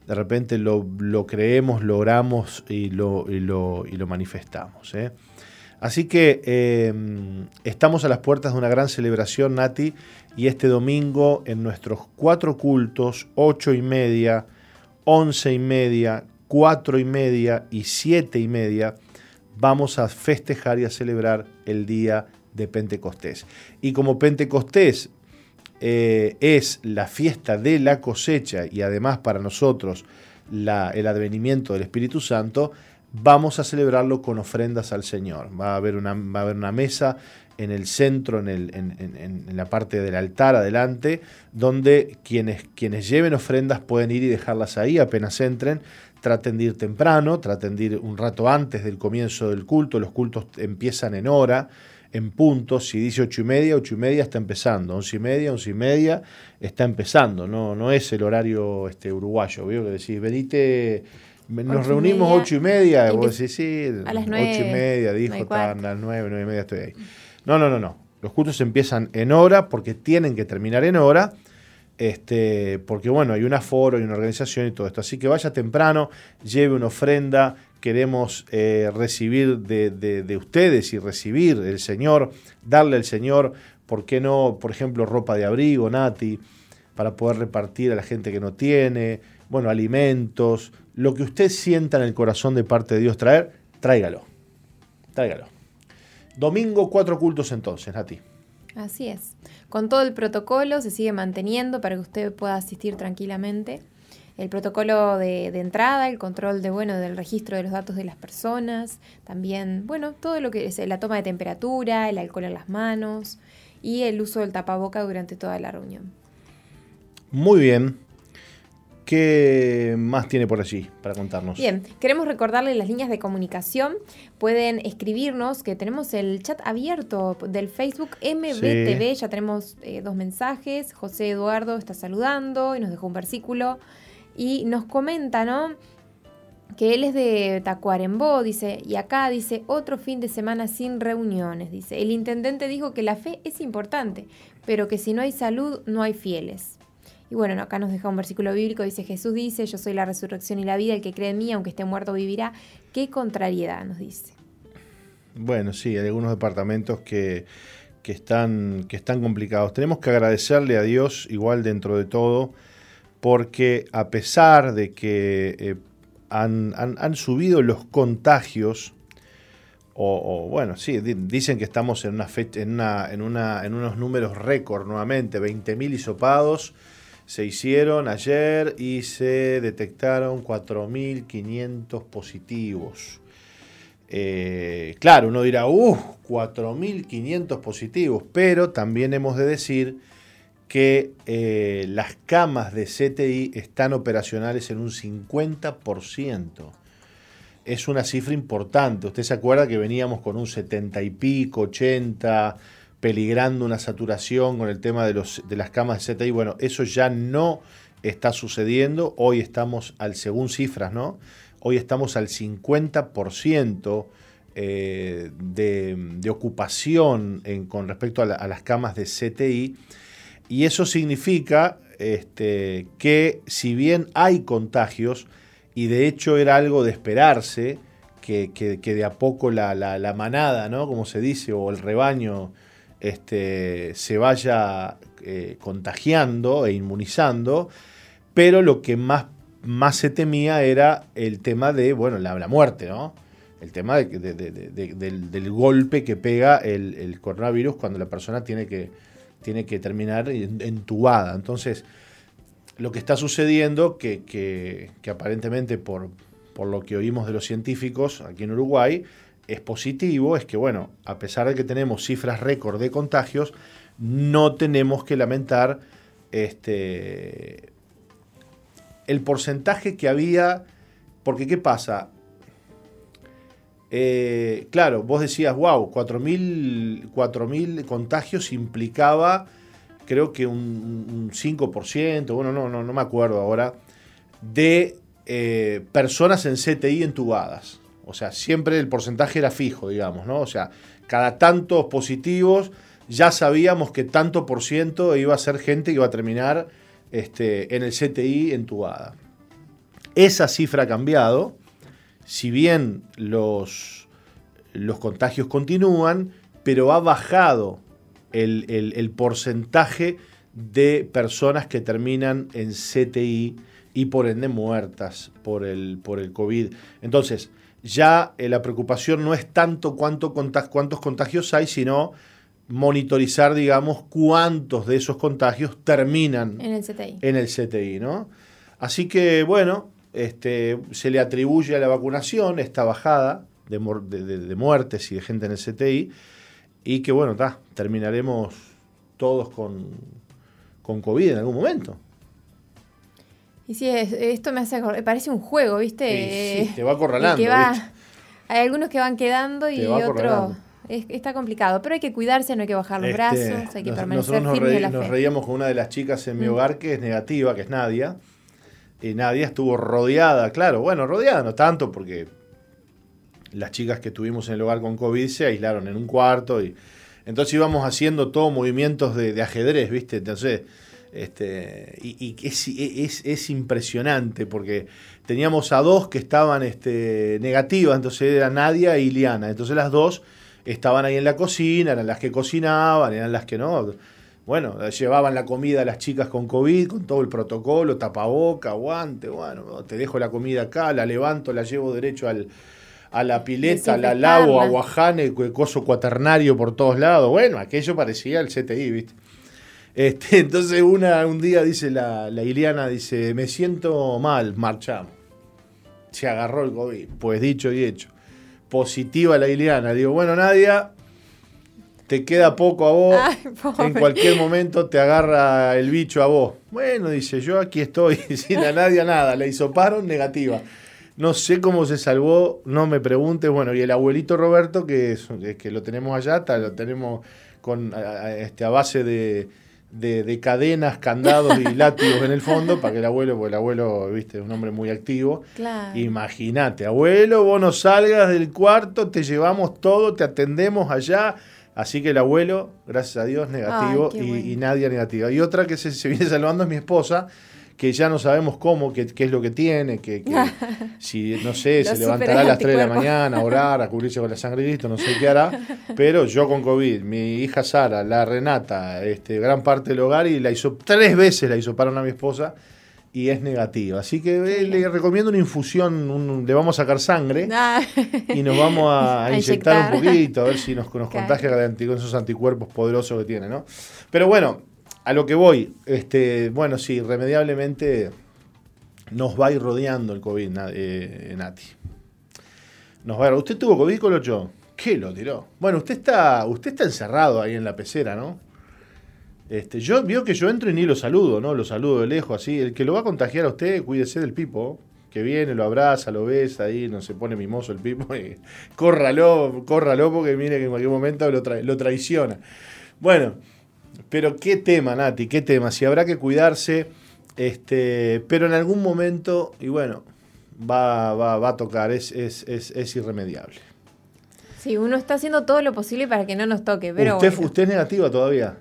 de repente lo, creemos, lo oramos y lo, manifestamos. ¿eh? Así que eh, estamos a las puertas de una gran celebración, Nati, y este domingo en nuestros cuatro cultos, ocho y media, once y media, cuatro y media y siete y media, vamos a festejar y a celebrar el día de Pentecostés. Y como Pentecostés eh, es la fiesta de la cosecha y además para nosotros el advenimiento del Espíritu Santo, vamos a celebrarlo con ofrendas al Señor. Va a haber una, va a haber una mesa en el centro, en, el, en, la parte del altar adelante, donde quienes, quienes lleven ofrendas pueden ir y dejarlas ahí apenas entren. Traten de ir temprano, traten de ir un rato antes del comienzo del culto. Los cultos empiezan en hora, en punto. Si dice ocho y media, ocho y media está empezando. Once y media, once y media está empezando. No, no es el horario este, uruguayo. Veo que decís, venite nos reunimos ocho y media, y vos decís, sí, a las nueve, ocho y media, dijo, a las nueve, nueve y media estoy ahí. No, no, no, no. Los cultos empiezan en hora porque tienen que terminar en hora. Este, porque bueno, hay un aforo, hay una organización y todo esto. Así que vaya temprano, lleve una ofrenda, queremos eh, recibir de, de, ustedes y recibir el Señor, darle al Señor, ¿por qué no, por ejemplo, ropa de abrigo, Nati, para poder repartir a la gente que no tiene, bueno, alimentos, lo que usted sienta en el corazón de parte de Dios traer, tráigalo. Tráigalo. Domingo, cuatro cultos entonces, Nati. Así es. Con todo el protocolo se sigue manteniendo para que usted pueda asistir tranquilamente. El protocolo de, entrada, el control de, bueno, del registro de los datos de las personas, también, bueno, todo lo que es la toma de temperatura, el alcohol en las manos y el uso del tapaboca durante toda la reunión. Muy bien. ¿Qué más tiene por allí para contarnos? Bien, queremos recordarles las líneas de comunicación. Pueden escribirnos, que tenemos el chat abierto del Facebook MBTV. Ya tenemos eh, dos mensajes. José Eduardo está saludando y nos dejó un versículo. Y nos comenta, ¿no? Que él es de Tacuarembó, dice, y acá dice, otro fin de semana sin reuniones, dice. El intendente dijo que la fe es importante, pero que si no hay salud, no hay fieles. Y bueno, acá nos deja un versículo bíblico, dice Jesús dice, yo soy la resurrección y la vida, el que cree en mí, aunque esté muerto, vivirá. Qué contrariedad nos dice. Bueno, sí, hay algunos departamentos que, están, que están complicados. Tenemos que agradecerle a Dios igual dentro de todo, porque a pesar de que eh, han, subido los contagios, o, bueno, sí, dicen que estamos en, una en, una, en, una, en unos números récord nuevamente, 20.000 hisopados, se hicieron ayer y se detectaron 4.500 positivos. Eh, claro, uno dirá, ¡uh! 4.500 positivos, pero también hemos de decir que eh, las camas de CTI están operacionales en un 50%. Es una cifra importante. Usted se acuerda que veníamos con un 70 y pico, 80, peligrando una saturación con el tema de, las camas de CTI. Bueno, eso ya no está sucediendo. Hoy estamos al, según cifras, ¿no? Hoy estamos al 50% eh, de, ocupación con respecto a, las camas de CTI. Y eso significa este, que si bien hay contagios, y de hecho era algo de esperarse, que, de a poco la, la, manada, ¿no? Como se dice, o el rebaño este, se vaya eh, contagiando e inmunizando, pero lo que más, más se temía era el tema de, bueno, la, muerte, ¿no? El tema del, golpe que pega el, coronavirus cuando la persona tiene que, tiene que terminar entubada. Entonces, lo que está sucediendo, que, que, aparentemente por, por lo que oímos de los científicos aquí en Uruguay, es positivo es que, bueno, a pesar de que tenemos cifras récord de contagios, no tenemos que lamentar este, el porcentaje que había, porque ¿qué pasa? Eh, claro, vos decías, wow, 4.000 contagios implicaba, creo que un, 5%, bueno, no, no, no me acuerdo ahora, de eh, personas en CTI entubadas. O sea, siempre el porcentaje era fijo, digamos, ¿no? O sea, cada tantos positivos ya sabíamos que tanto por ciento iba a ser gente que iba a terminar este, en el CTI entubada. Esa cifra ha cambiado. Si bien los, los contagios continúan, pero ha bajado el, porcentaje de personas que terminan en CTI y por ende muertas por el, por el COVID. Entonces, ya eh, la preocupación no es tanto cuánto cuántos contagios hay, sino monitorizar, digamos, cuántos de esos contagios terminan en el CTI. En el CTI ¿no? Así que, bueno, este, se le atribuye a la vacunación esta bajada de, de, muertes y de gente en el CTI y que, bueno, terminaremos todos con, con COVID en algún momento. Y sí, esto me hace parece un juego, ¿viste? Sí, te va acorralando. hay algunos que van quedando y otros está complicado, pero hay que cuidarse, no hay que bajar los este, brazos, hay que permanecer nosotros nos, nos reíamos con una de las chicas en mi mm. hogar que es negativa, que es Nadia. Y Nadia estuvo rodeada, claro, bueno, rodeada no tanto porque las chicas que tuvimos en el hogar con COVID se aislaron en un cuarto y entonces íbamos haciendo todo movimientos de, ajedrez, ¿viste? Entonces este, y, es, impresionante porque teníamos a dos que estaban este, negativas, entonces era Nadia y Iliana. Entonces las dos estaban ahí en la cocina, eran las que cocinaban, eran las que no. Bueno, llevaban la comida a las chicas con COVID, con todo el protocolo, tapaboca, guante, bueno, te dejo la comida acá, la levanto, la llevo derecho al, a la pileta, la lavo, a Guajane, coso cuaternario por todos lados. Bueno, aquello parecía el CTI, ¿viste? Este, entonces una, un día dice la, la Iliana, dice, me siento mal, marchamos. Se agarró el COVID, pues dicho y hecho. Positiva la Iliana. Digo, bueno, Nadia, te queda poco a vos. en cualquier momento te agarra el bicho a vos. Bueno, dice, yo aquí estoy, sin a Nadia nada. Le hizo paro, negativa. No sé cómo se salvó, no me preguntes. Bueno, y el abuelito Roberto, que, que lo tenemos allá, lo tenemos con, este, a base de, de, cadenas, candados y látigos en el fondo para que el abuelo, porque el abuelo, viste, es un hombre muy activo. Imagínate, abuelo, vos no salgas del cuarto, te llevamos todo, te atendemos allá. Así que el abuelo, gracias a Dios, negativo y, nadie negativa. Y otra que se, se viene salvando es mi esposa, que ya no sabemos cómo, qué, es lo que tiene, que, si, no sé, se levantará a las 3 de la mañana a orar, a cubrirse con la sangre de Cristo, no sé qué hará, pero yo con COVID, mi hija Sara, la Renata, este, gran parte del hogar, y la hizo, tres veces la hizo para a mi esposa, y es negativa. Así que eh, le recomiendo una infusión, le vamos a sacar sangre ah. y nos vamos a, inyectar, un poquito, a ver si nos, nos contagia con esos anticuerpos poderosos que tiene, ¿no? Pero bueno, a lo que voy, este, bueno, sí, irremediablemente nos va a ir rodeando el COVID, eh, Nati. Nos va a... ¿Usted tuvo COVID, Colocho? ¿Qué lo tiró? Bueno, usted está, usted está encerrado ahí en la pecera, ¿no? Este, yo vio que yo entro y ni lo saludo, ¿no? Lo saludo de lejos, así. El que lo va a contagiar a usted, cuídese del pipo, que viene, lo abraza, lo besa ahí, no se pone mimoso el pipo y córralo, córralo porque mire que en cualquier momento lo, lo traiciona. Bueno, pero qué tema, Nati, qué tema. Si habrá que cuidarse, este, pero en algún momento, y bueno, va, va, va a tocar, es, es, es, es, irremediable. Sí, uno está haciendo todo lo posible para que no nos toque, pero. ¿Usted, usted es negativa todavía?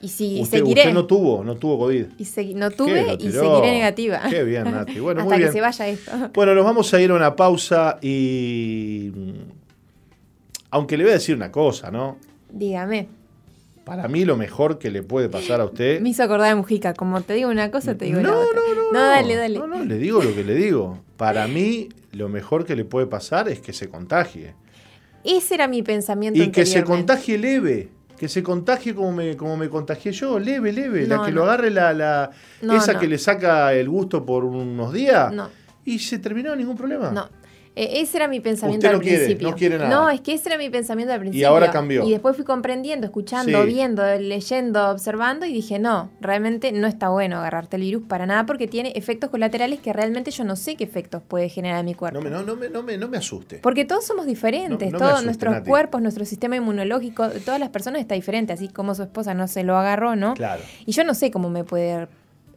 Y si usted, seguiré. Usted no tuvo, no tuvo COVID. Y no tuve y seguiré negativa. Qué bien, Nati. Bueno, Hasta muy que se vaya esto. Bueno, nos vamos a ir a una pausa y. Aunque le voy a decir una cosa, ¿no? Dígame. Para mí lo mejor que le puede pasar a usted. Me hizo acordar de Mujica. Como te digo una cosa, te digo no, la otra. No, no, no. dale, dale. No, no, le digo lo que le digo. Para mí lo mejor que le puede pasar es que se contagie. Ese era mi pensamiento. Y que se contagie leve. Que se contagie como me, como me contagié yo, leve, leve. la que lo agarre la, la esa que le saca el gusto por unos días. Y se terminó, ningún problema. No. Eh, ese era mi pensamiento al principio. No quiere nada. No, es que ese era mi pensamiento al principio. Y ahora cambió. Y después fui comprendiendo, escuchando, viendo, leyendo, observando y dije, no, realmente no está bueno agarrarte el virus para nada porque tiene efectos colaterales que realmente yo no sé qué efectos puede generar en mi cuerpo. No me, no, me, no me, no me asuste. Porque todos somos diferentes, todos nuestros cuerpos, nuestro sistema inmunológico, todas las personas está diferente, así como su esposa no se lo agarró, ¿no? Claro. Y yo no sé cómo me puede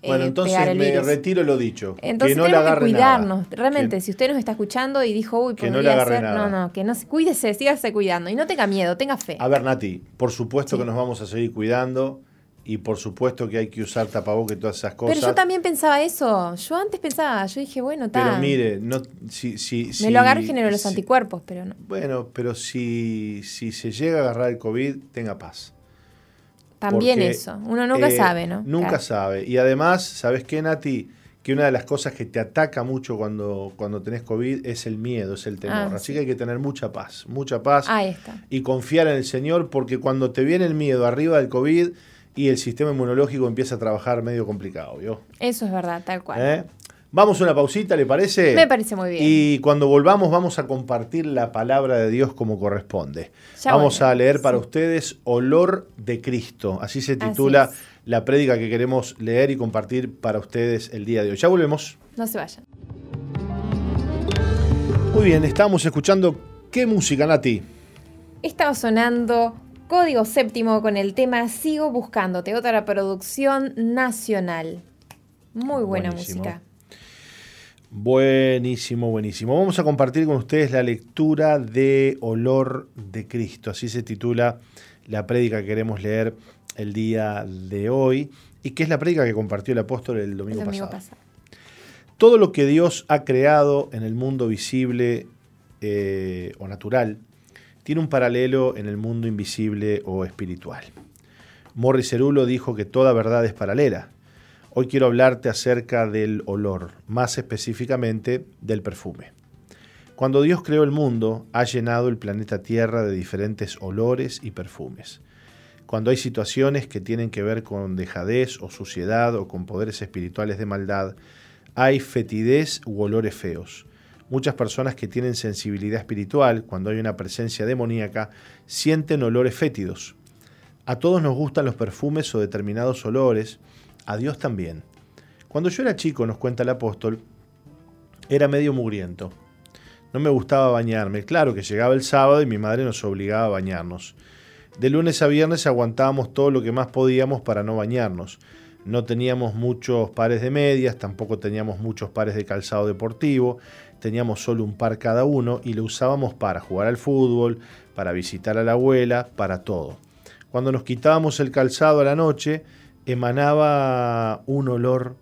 bueno, entonces me retiro lo dicho. Entonces que no tenemos que cuidarnos. Realmente, si usted nos está escuchando y dijo, uy, que no le agarre nada. no, no, que no se cuídese, sígase cuidando y no tenga miedo, tenga fe. A ver, Nati, por supuesto que nos vamos a seguir cuidando y por supuesto que hay que usar tapabocas y todas esas cosas. Pero yo también pensaba eso. Yo antes pensaba, yo dije, bueno, está. Pero mire, no, si, si, Me lo agarro y genero los anticuerpos, pero no. Bueno, pero si, si se llega a agarrar el COVID, tenga paz. También eso. Uno nunca eh, sabe, ¿no? Nunca sabe. Y además, ¿sabes qué, Nati? Que una de las cosas que te ataca mucho cuando, cuando tenés COVID es el miedo, es el temor. Ah, Así sí. que hay que tener mucha paz, mucha paz. Ahí está. Y confiar en el Señor, porque cuando te viene el miedo arriba del COVID y el sistema inmunológico empieza a trabajar medio complicado, ¿vio? Eso es verdad, tal cual. ¿Eh? Vamos a una pausita, ¿le parece? Me parece muy bien. Y cuando volvamos vamos a compartir la palabra de Dios como corresponde. Ya vamos a leer para sí. ustedes Olor de Cristo. Así se titula la prédica que queremos leer y compartir para ustedes el día de hoy. Ya volvemos. No se vayan. Muy bien, estamos escuchando qué música, Nati. Estaba sonando Código Séptimo con el tema Sigo Buscándote, otra producción nacional. Muy buena Buenísimo. música. Buenísimo, buenísimo. Vamos a compartir con ustedes la lectura de Olor de Cristo. Así se titula la prédica que queremos leer el día de hoy y que es la prédica que compartió el apóstol el domingo, El domingo pasado. pasado. Todo lo que Dios ha creado en el mundo visible eh, o natural tiene un paralelo en el mundo invisible o espiritual. Morris Cerulo dijo que toda verdad es paralela. Hoy quiero hablarte acerca del olor, más específicamente del perfume. Cuando Dios creó el mundo, ha llenado el planeta Tierra de diferentes olores y perfumes. Cuando hay situaciones que tienen que ver con dejadez o suciedad o con poderes espirituales de maldad, hay fetidez u olores feos. Muchas personas que tienen sensibilidad espiritual, cuando hay una presencia demoníaca, sienten olores fétidos. A todos nos gustan los perfumes o determinados olores, a Dios también. Cuando yo era chico, nos cuenta el apóstol, era medio mugriento. No me gustaba bañarme. Claro que llegaba el sábado y mi madre nos obligaba a bañarnos. De lunes a viernes aguantábamos todo lo que más podíamos para no bañarnos. No teníamos muchos pares de medias, tampoco teníamos muchos pares de calzado deportivo, teníamos solo un par cada uno y lo usábamos para jugar al fútbol, para visitar a la abuela, para todo. Cuando nos quitábamos el calzado a la noche, emanaba un olor,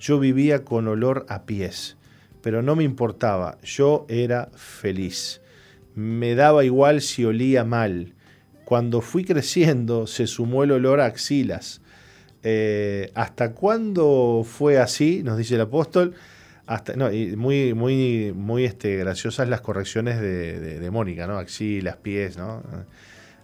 yo vivía con olor a pies, pero no me importaba, yo era feliz. Me daba igual si olía mal. Cuando fui creciendo se sumó el olor a axilas. Eh, ¿Hasta cuándo fue así? Nos dice el apóstol. Muy, muy, muy este, graciosas las correcciones de, de- de Mónica, ¿no? Axilas, pies, ¿no?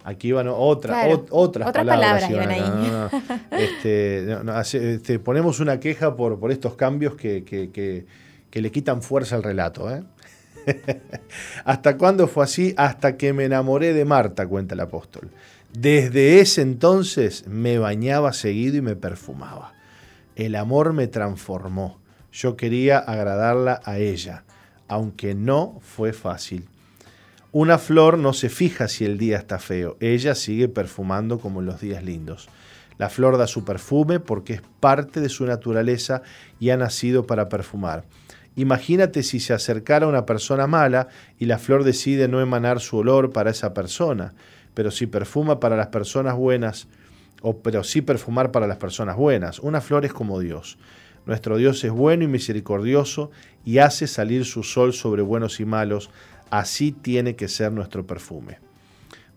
Aquí van otra, Claro, ot- otras, otras palabras. palabras iban iban ahí. no, no. Este, no, este, ponemos una queja por, por estos cambios que, que- que- que le quitan fuerza al relato. ¿eh? ¿Hasta cuándo fue así? Hasta que me enamoré de Marta, cuenta el apóstol. Desde ese entonces me bañaba seguido y me perfumaba. El amor me transformó. Yo quería agradarla a ella, aunque no fue fácil. Una flor no se fija si el día está feo, ella sigue perfumando como en los días lindos. La flor da su perfume porque es parte de su naturaleza y ha nacido para perfumar. Imagínate si se acercara una persona mala y la flor decide no emanar su olor para esa persona, pero si perfuma para las personas buenas, o pero sí perfumar para las personas buenas. Una flor es como Dios. Nuestro Dios es bueno y misericordioso y hace salir su sol sobre buenos y malos. Así tiene que ser nuestro perfume.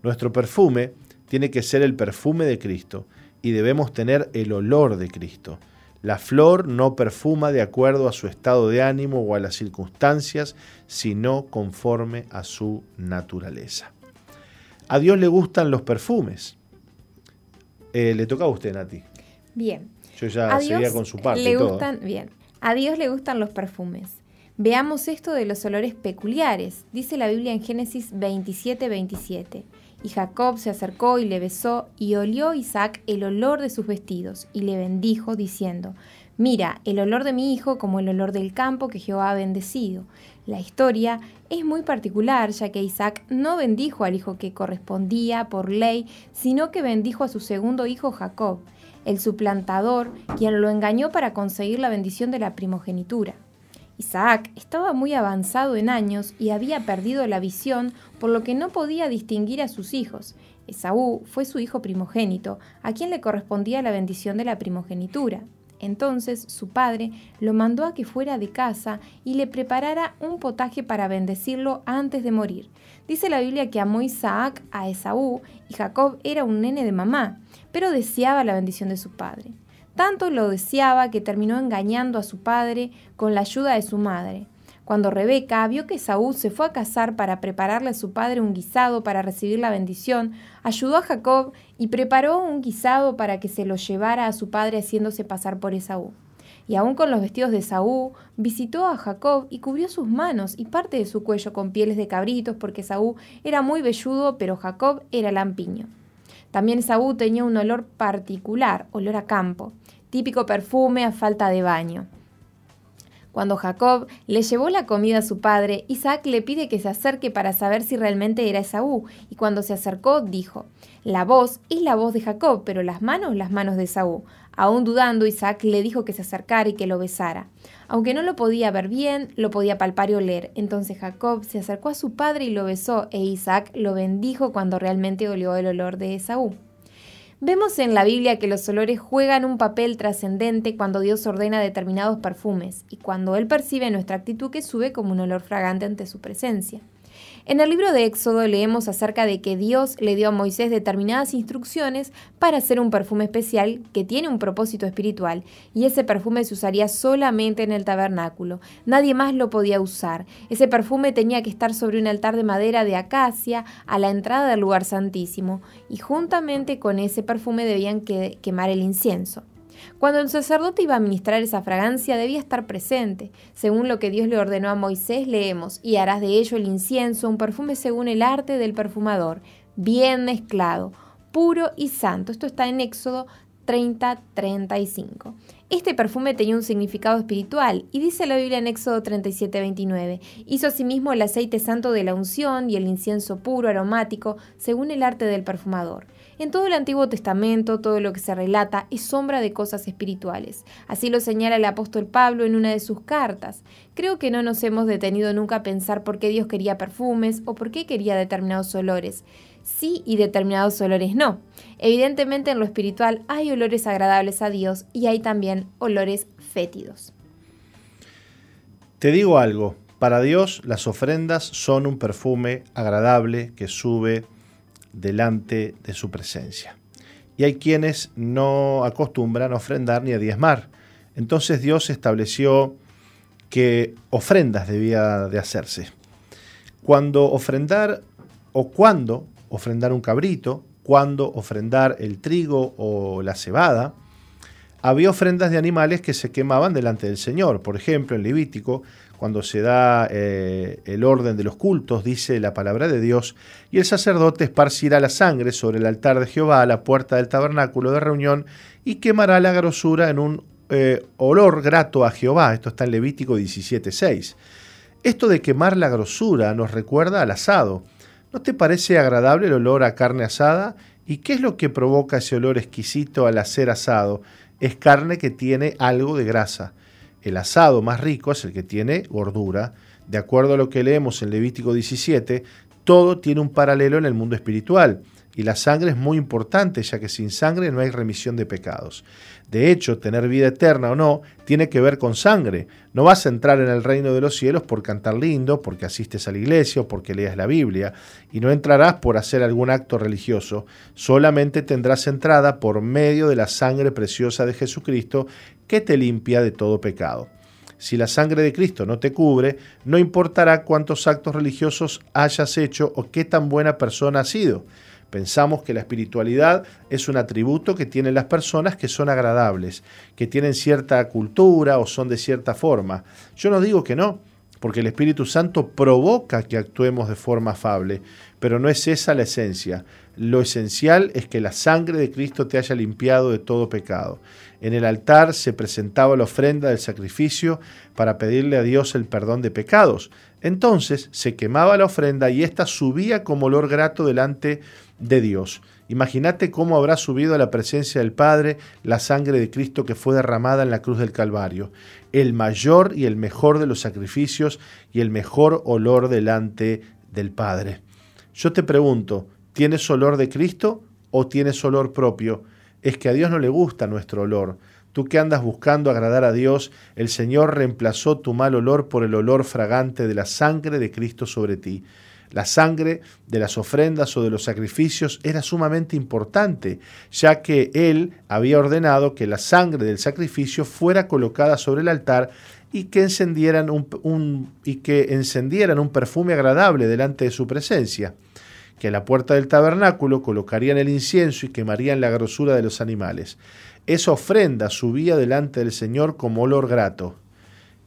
Nuestro perfume tiene que ser el perfume de Cristo y debemos tener el olor de Cristo. La flor no perfuma de acuerdo a su estado de ánimo o a las circunstancias, sino conforme a su naturaleza. A Dios le gustan los perfumes. Eh, le toca a usted, Nati. Bien. Yo ya seguía con su parte. le y todo. gustan, bien. A Dios le gustan los perfumes. Veamos esto de los olores peculiares. Dice la Biblia en Génesis 27, 27. Y Jacob se acercó y le besó, y olió Isaac el olor de sus vestidos, y le bendijo, diciendo, Mira, el olor de mi hijo como el olor del campo que Jehová ha bendecido. La historia es muy particular, ya que Isaac no bendijo al hijo que correspondía por ley, sino que bendijo a su segundo hijo Jacob, el suplantador, quien lo engañó para conseguir la bendición de la primogenitura. Isaac estaba muy avanzado en años y había perdido la visión, por lo que no podía distinguir a sus hijos. Esaú fue su hijo primogénito, a quien le correspondía la bendición de la primogenitura. Entonces su padre lo mandó a que fuera de casa y le preparara un potaje para bendecirlo antes de morir. Dice la Biblia que amó Isaac a Esaú y Jacob era un nene de mamá, pero deseaba la bendición de su padre. Tanto lo deseaba que terminó engañando a su padre con la ayuda de su madre. Cuando Rebeca vio que Saúl se fue a cazar para prepararle a su padre un guisado para recibir la bendición, ayudó a Jacob y preparó un guisado para que se lo llevara a su padre haciéndose pasar por Esaú. Y aún con los vestidos de Saúl, visitó a Jacob y cubrió sus manos y parte de su cuello con pieles de cabritos, porque Saúl era muy velludo, pero Jacob era lampiño. También Saúl tenía un olor particular, olor a campo, típico perfume a falta de baño. Cuando Jacob le llevó la comida a su padre, Isaac le pide que se acerque para saber si realmente era Esaú, y cuando se acercó dijo, La voz es la voz de Jacob, pero las manos las manos de Esaú. Aún dudando, Isaac le dijo que se acercara y que lo besara. Aunque no lo podía ver bien, lo podía palpar y oler. Entonces Jacob se acercó a su padre y lo besó, e Isaac lo bendijo cuando realmente olió el olor de Esaú. Vemos en la Biblia que los olores juegan un papel trascendente cuando Dios ordena determinados perfumes y cuando Él percibe nuestra actitud que sube como un olor fragante ante su presencia. En el libro de Éxodo leemos acerca de que Dios le dio a Moisés determinadas instrucciones para hacer un perfume especial que tiene un propósito espiritual, y ese perfume se usaría solamente en el tabernáculo. Nadie más lo podía usar. Ese perfume tenía que estar sobre un altar de madera de acacia a la entrada del lugar santísimo, y juntamente con ese perfume debían quemar el incienso. Cuando el sacerdote iba a ministrar esa fragancia debía estar presente. Según lo que Dios le ordenó a Moisés, leemos, y harás de ello el incienso, un perfume según el arte del perfumador, bien mezclado, puro y santo. Esto está en Éxodo 30-35. Este perfume tenía un significado espiritual y dice la Biblia en Éxodo 37-29, hizo asimismo el aceite santo de la unción y el incienso puro aromático según el arte del perfumador. En todo el Antiguo Testamento, todo lo que se relata es sombra de cosas espirituales. Así lo señala el apóstol Pablo en una de sus cartas. Creo que no nos hemos detenido nunca a pensar por qué Dios quería perfumes o por qué quería determinados olores. Sí y determinados olores no. Evidentemente en lo espiritual hay olores agradables a Dios y hay también olores fétidos. Te digo algo, para Dios las ofrendas son un perfume agradable que sube delante de su presencia. Y hay quienes no acostumbran a ofrendar ni a diezmar. Entonces Dios estableció que ofrendas debía de hacerse. Cuando ofrendar o cuando ofrendar un cabrito, cuando ofrendar el trigo o la cebada, había ofrendas de animales que se quemaban delante del Señor. Por ejemplo, en Levítico cuando se da eh, el orden de los cultos, dice la palabra de Dios, y el sacerdote esparcirá la sangre sobre el altar de Jehová a la puerta del tabernáculo de reunión y quemará la grosura en un eh, olor grato a Jehová. Esto está en Levítico 17.6. Esto de quemar la grosura nos recuerda al asado. ¿No te parece agradable el olor a carne asada? ¿Y qué es lo que provoca ese olor exquisito al hacer asado? Es carne que tiene algo de grasa. El asado más rico es el que tiene gordura. De acuerdo a lo que leemos en Levítico 17, todo tiene un paralelo en el mundo espiritual. Y la sangre es muy importante, ya que sin sangre no hay remisión de pecados. De hecho, tener vida eterna o no tiene que ver con sangre. No vas a entrar en el reino de los cielos por cantar lindo, porque asistes a la iglesia o porque leas la Biblia, y no entrarás por hacer algún acto religioso. Solamente tendrás entrada por medio de la sangre preciosa de Jesucristo que te limpia de todo pecado. Si la sangre de Cristo no te cubre, no importará cuántos actos religiosos hayas hecho o qué tan buena persona has sido. Pensamos que la espiritualidad es un atributo que tienen las personas que son agradables, que tienen cierta cultura o son de cierta forma. Yo no digo que no, porque el Espíritu Santo provoca que actuemos de forma afable, pero no es esa la esencia. Lo esencial es que la sangre de Cristo te haya limpiado de todo pecado. En el altar se presentaba la ofrenda del sacrificio para pedirle a Dios el perdón de pecados. Entonces se quemaba la ofrenda y ésta subía como olor grato delante de Dios. Imagínate cómo habrá subido a la presencia del Padre la sangre de Cristo que fue derramada en la cruz del Calvario, el mayor y el mejor de los sacrificios y el mejor olor delante del Padre. Yo te pregunto, ¿Tienes olor de Cristo o tienes olor propio? Es que a Dios no le gusta nuestro olor. Tú que andas buscando agradar a Dios, el Señor reemplazó tu mal olor por el olor fragante de la sangre de Cristo sobre ti. La sangre de las ofrendas o de los sacrificios era sumamente importante, ya que Él había ordenado que la sangre del sacrificio fuera colocada sobre el altar y que encendieran un, y que encendieran un perfume agradable delante de su presencia que a la puerta del tabernáculo colocarían el incienso y quemarían la grosura de los animales. Esa ofrenda subía delante del Señor como olor grato.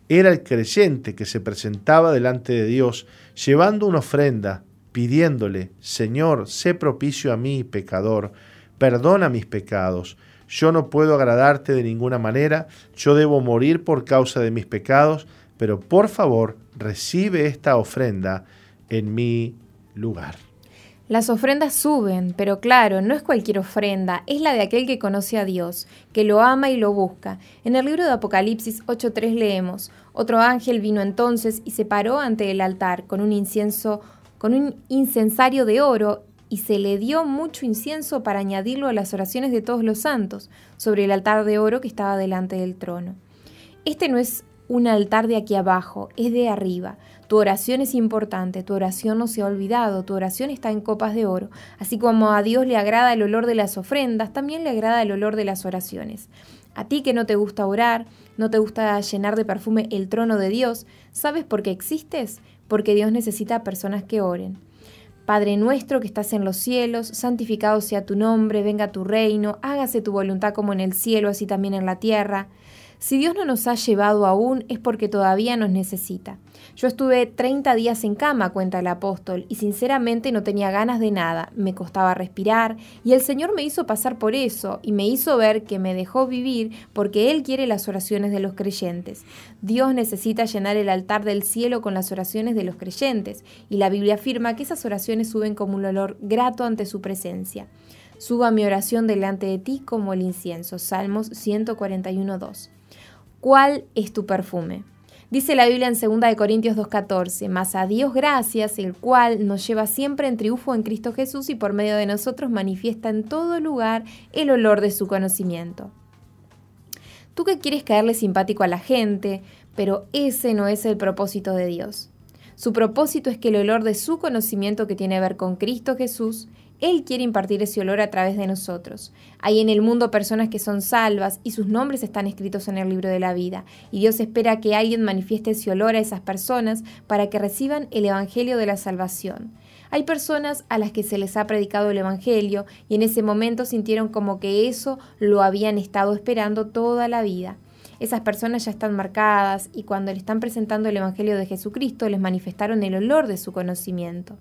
Era el creyente que se presentaba delante de Dios llevando una ofrenda, pidiéndole, Señor, sé propicio a mí, pecador, perdona mis pecados. Yo no puedo agradarte de ninguna manera, yo debo morir por causa de mis pecados, pero por favor recibe esta ofrenda en mi lugar. Las ofrendas suben, pero claro, no es cualquier ofrenda, es la de aquel que conoce a Dios, que lo ama y lo busca. En el libro de Apocalipsis 8.3 leemos, otro ángel vino entonces y se paró ante el altar con un incienso, con un incensario de oro, y se le dio mucho incienso para añadirlo a las oraciones de todos los santos, sobre el altar de oro que estaba delante del trono. Este no es un altar de aquí abajo, es de arriba. Tu oración es importante, tu oración no se ha olvidado, tu oración está en copas de oro. Así como a Dios le agrada el olor de las ofrendas, también le agrada el olor de las oraciones. A ti que no te gusta orar, no te gusta llenar de perfume el trono de Dios, ¿sabes por qué existes? Porque Dios necesita personas que oren. Padre nuestro que estás en los cielos, santificado sea tu nombre, venga tu reino, hágase tu voluntad como en el cielo, así también en la tierra. Si Dios no nos ha llevado aún es porque todavía nos necesita. Yo estuve 30 días en cama, cuenta el apóstol, y sinceramente no tenía ganas de nada, me costaba respirar, y el Señor me hizo pasar por eso, y me hizo ver que me dejó vivir porque Él quiere las oraciones de los creyentes. Dios necesita llenar el altar del cielo con las oraciones de los creyentes, y la Biblia afirma que esas oraciones suben como un olor grato ante su presencia. Suba mi oración delante de ti como el incienso. Salmos 141.2. ¿Cuál es tu perfume? Dice la Biblia en 2 Corintios 2.14, mas a Dios gracias, el cual nos lleva siempre en triunfo en Cristo Jesús y por medio de nosotros manifiesta en todo lugar el olor de su conocimiento. Tú que quieres caerle simpático a la gente, pero ese no es el propósito de Dios. Su propósito es que el olor de su conocimiento que tiene a ver con Cristo Jesús él quiere impartir ese olor a través de nosotros. Hay en el mundo personas que son salvas y sus nombres están escritos en el libro de la vida, y Dios espera que alguien manifieste ese olor a esas personas para que reciban el Evangelio de la salvación. Hay personas a las que se les ha predicado el Evangelio y en ese momento sintieron como que eso lo habían estado esperando toda la vida. Esas personas ya están marcadas y cuando le están presentando el Evangelio de Jesucristo les manifestaron el olor de su conocimiento.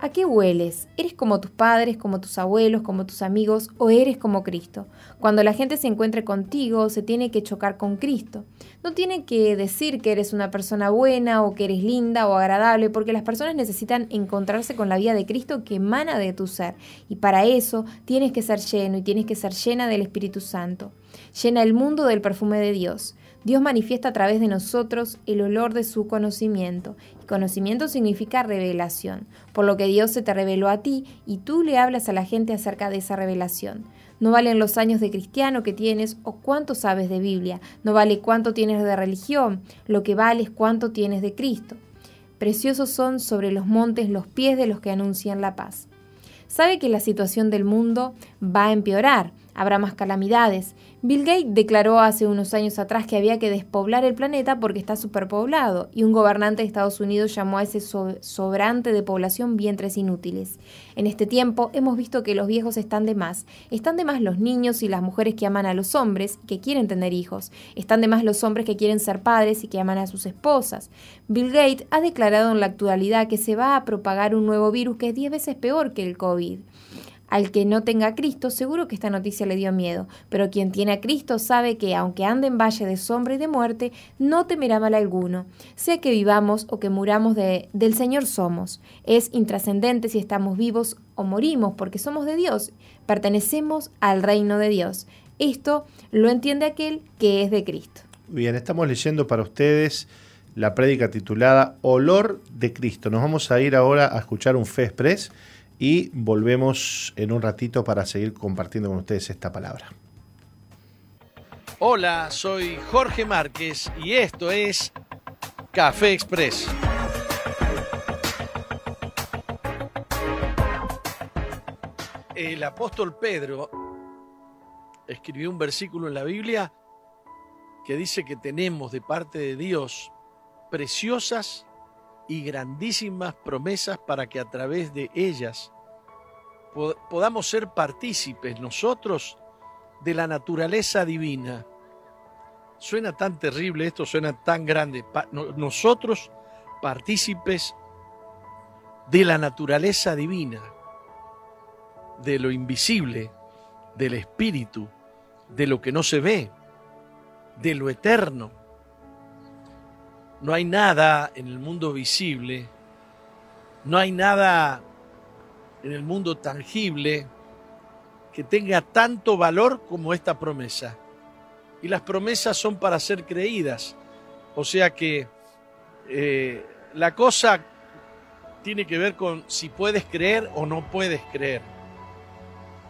¿A qué hueles? ¿Eres como tus padres, como tus abuelos, como tus amigos o eres como Cristo? Cuando la gente se encuentre contigo, se tiene que chocar con Cristo. No tiene que decir que eres una persona buena o que eres linda o agradable, porque las personas necesitan encontrarse con la vida de Cristo que emana de tu ser. Y para eso tienes que ser lleno y tienes que ser llena del Espíritu Santo. Llena el mundo del perfume de Dios. Dios manifiesta a través de nosotros el olor de su conocimiento. Y conocimiento significa revelación, por lo que Dios se te reveló a ti y tú le hablas a la gente acerca de esa revelación. No valen los años de cristiano que tienes o cuánto sabes de Biblia. No vale cuánto tienes de religión. Lo que vale es cuánto tienes de Cristo. Preciosos son sobre los montes los pies de los que anuncian la paz. Sabe que la situación del mundo va a empeorar habrá más calamidades. Bill Gates declaró hace unos años atrás que había que despoblar el planeta porque está superpoblado, y un gobernante de Estados Unidos llamó a ese sobrante de población vientres inútiles. En este tiempo hemos visto que los viejos están de más. Están de más los niños y las mujeres que aman a los hombres y que quieren tener hijos. Están de más los hombres que quieren ser padres y que aman a sus esposas. Bill Gates ha declarado en la actualidad que se va a propagar un nuevo virus que es 10 veces peor que el COVID. Al que no tenga a Cristo, seguro que esta noticia le dio miedo, pero quien tiene a Cristo sabe que, aunque ande en valle de sombra y de muerte, no temerá mal alguno. Sea que vivamos o que muramos de, del Señor somos. Es intrascendente si estamos vivos o morimos, porque somos de Dios, pertenecemos al reino de Dios. Esto lo entiende aquel que es de Cristo. Bien, estamos leyendo para ustedes la prédica titulada Olor de Cristo. Nos vamos a ir ahora a escuchar un Fe y volvemos en un ratito para seguir compartiendo con ustedes esta palabra. Hola, soy Jorge Márquez y esto es Café Express. El apóstol Pedro escribió un versículo en la Biblia que dice que tenemos de parte de Dios preciosas y grandísimas promesas para que a través de ellas podamos ser partícipes nosotros de la naturaleza divina. Suena tan terrible esto, suena tan grande. nosotros partícipes de la naturaleza divina, de lo invisible, del espíritu, de lo que no se ve, de lo eterno. No hay nada en el mundo visible, no hay nada en el mundo tangible que tenga tanto valor como esta promesa. Y las promesas son para ser creídas. O sea que eh, la cosa tiene que ver con si puedes creer o no puedes creer.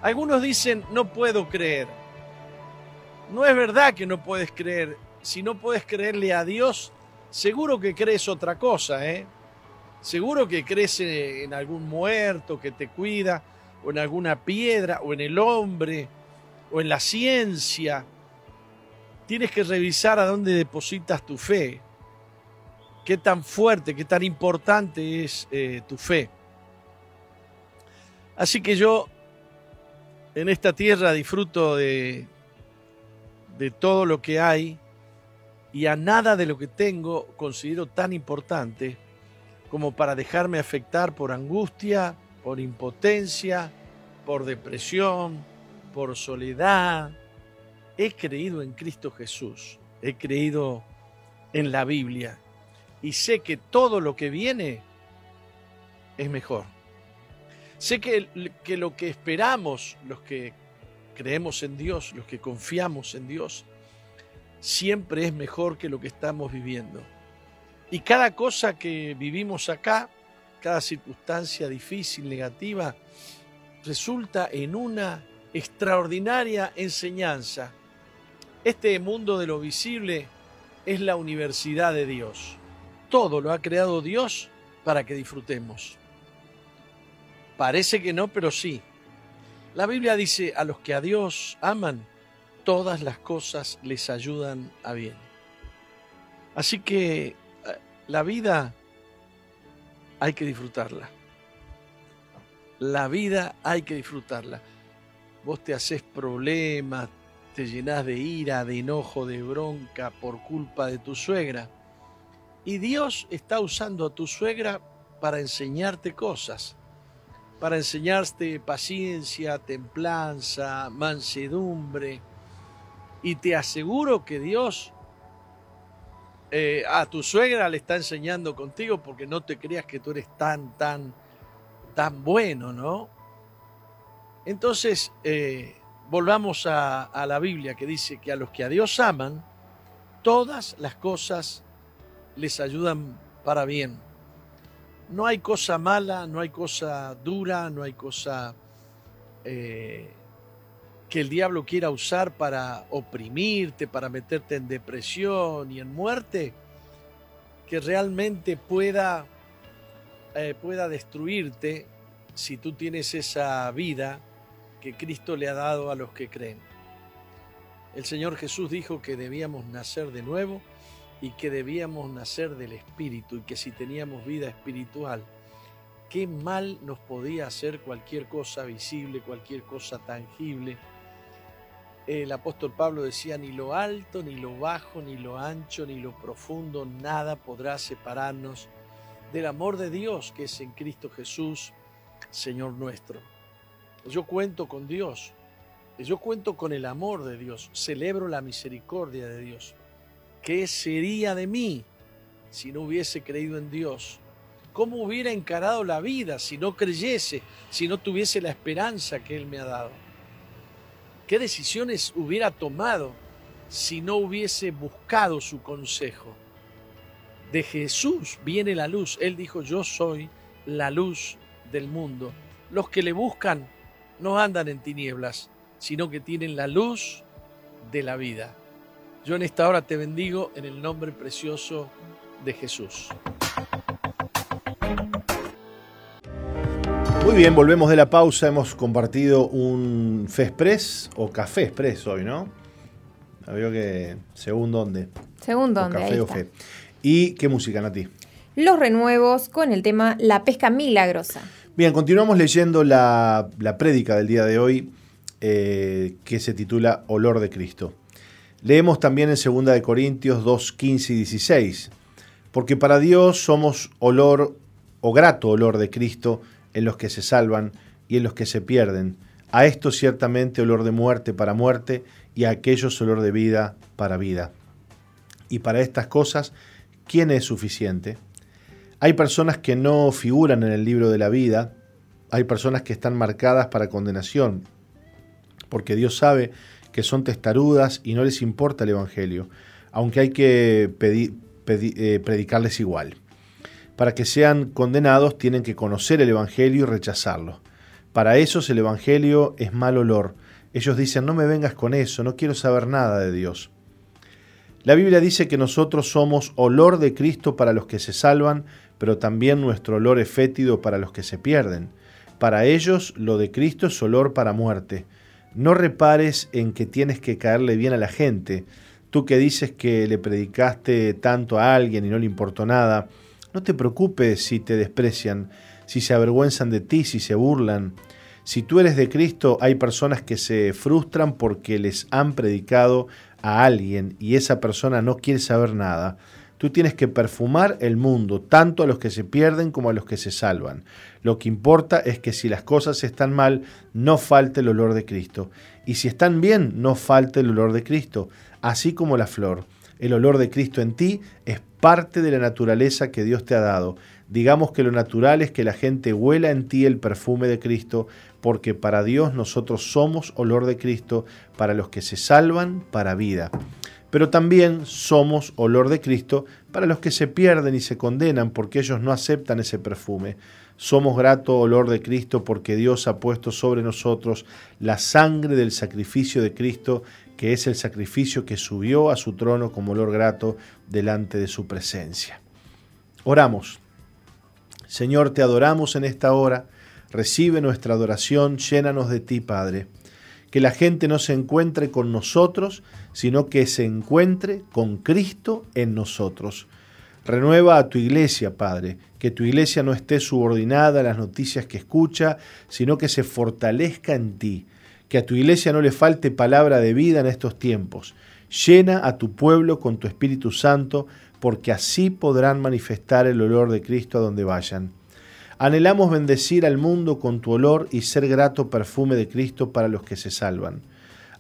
Algunos dicen, no puedo creer. No es verdad que no puedes creer. Si no puedes creerle a Dios, seguro que crees otra cosa, ¿eh? Seguro que crees en algún muerto que te cuida, o en alguna piedra, o en el hombre, o en la ciencia. Tienes que revisar a dónde depositas tu fe. Qué tan fuerte, qué tan importante es eh, tu fe. Así que yo en esta tierra disfruto de, de todo lo que hay y a nada de lo que tengo considero tan importante como para dejarme afectar por angustia, por impotencia, por depresión, por soledad. He creído en Cristo Jesús, he creído en la Biblia y sé que todo lo que viene es mejor. Sé que, que lo que esperamos, los que creemos en Dios, los que confiamos en Dios, siempre es mejor que lo que estamos viviendo. Y cada cosa que vivimos acá, cada circunstancia difícil, negativa, resulta en una extraordinaria enseñanza. Este mundo de lo visible es la universidad de Dios. Todo lo ha creado Dios para que disfrutemos. Parece que no, pero sí. La Biblia dice, a los que a Dios aman, todas las cosas les ayudan a bien. Así que eh, la vida hay que disfrutarla. La vida hay que disfrutarla. Vos te haces problemas, te llenás de ira, de enojo, de bronca por culpa de tu suegra. Y Dios está usando a tu suegra para enseñarte cosas para enseñarte paciencia, templanza, mansedumbre. Y te aseguro que Dios eh, a tu suegra le está enseñando contigo porque no te creas que tú eres tan, tan, tan bueno, ¿no? Entonces, eh, volvamos a, la Biblia que dice que a los que a Dios aman, todas las cosas les ayudan para bien no hay cosa mala, no hay cosa dura, no hay cosa eh, que el diablo quiera usar para oprimirte, para meterte en depresión y en muerte, que realmente pueda, eh, pueda destruirte si tú tienes esa vida que Cristo le ha dado a los que creen. El Señor Jesús dijo que debíamos nacer de nuevo y que debíamos nacer del Espíritu y que si teníamos vida espiritual, qué mal nos podía hacer cualquier cosa visible, cualquier cosa tangible. El apóstol Pablo decía, ni lo alto, ni lo bajo, ni lo ancho, ni lo profundo, nada podrá separarnos del amor de Dios que es en Cristo Jesús, Señor nuestro. Yo cuento con Dios, yo cuento con el amor de Dios, celebro la misericordia de Dios. ¿Qué sería de mí si no hubiese creído en Dios? ¿Cómo hubiera encarado la vida si no creyese, si no tuviese la esperanza que Él me ha dado? ¿Qué decisiones hubiera tomado si no hubiese buscado su consejo? De Jesús viene la luz. Él dijo, yo soy la luz del mundo. los que le buscan no andan en tinieblas, sino que tienen la luz de la vida. Yo en esta hora te bendigo en el nombre precioso de Jesús. Muy bien, volvemos de la pausa. Hemos compartido un Fe Express o Café Express hoy, ¿no? Veo que según dónde. Según dónde. café o fe. ¿Y qué música, Nati? Los renuevos con el tema La pesca milagrosa. Bien, continuamos leyendo la, la prédica del día de hoy eh, que se titula Olor de Cristo. Leemos también en 2 de Corintios 2, 15 y 16. Porque para Dios somos olor o grato olor de Cristo en los que se salvan y en los que se pierden. A esto ciertamente olor de muerte para muerte y a aquellos olor de vida para vida. Y para estas cosas, ¿quién es suficiente? Hay personas que no figuran en el libro de la vida, hay personas que están marcadas para condenación, porque Dios sabe que son testarudas y no les importa el Evangelio, aunque hay que eh, predicarles igual. Para que sean condenados tienen que conocer el Evangelio y rechazarlo. Para esos el Evangelio es mal olor. Ellos dicen, no me vengas con eso, no quiero saber nada de Dios. La Biblia dice que nosotros somos olor de Cristo para los que se salvan, pero también nuestro olor es fétido para los que se pierden. Para ellos lo de Cristo es olor para muerte. No repares en que tienes que caerle bien a la gente. Tú que dices que le predicaste tanto a alguien y no le importó nada, no te preocupes si te desprecian, si se avergüenzan de ti, si se burlan. Si tú eres de Cristo, hay personas que se frustran porque les han predicado a alguien y esa persona no quiere saber nada. Tú tienes que perfumar el mundo, tanto a los que se pierden como a los que se salvan. Lo que importa es que si las cosas están mal, no falte el olor de Cristo. Y si están bien, no falte el olor de Cristo, así como la flor. El olor de Cristo en ti es parte de la naturaleza que Dios te ha dado. Digamos que lo natural es que la gente huela en ti el perfume de Cristo, porque para Dios nosotros somos olor de Cristo, para los que se salvan, para vida pero también somos olor de Cristo para los que se pierden y se condenan porque ellos no aceptan ese perfume. Somos grato olor de Cristo porque Dios ha puesto sobre nosotros la sangre del sacrificio de Cristo, que es el sacrificio que subió a su trono como olor grato delante de su presencia. Oramos. Señor, te adoramos en esta hora. Recibe nuestra adoración, llénanos de ti, Padre que la gente no se encuentre con nosotros, sino que se encuentre con Cristo en nosotros. Renueva a tu iglesia, Padre, que tu iglesia no esté subordinada a las noticias que escucha, sino que se fortalezca en ti, que a tu iglesia no le falte palabra de vida en estos tiempos. Llena a tu pueblo con tu Espíritu Santo, porque así podrán manifestar el olor de Cristo a donde vayan. Anhelamos bendecir al mundo con tu olor y ser grato perfume de Cristo para los que se salvan,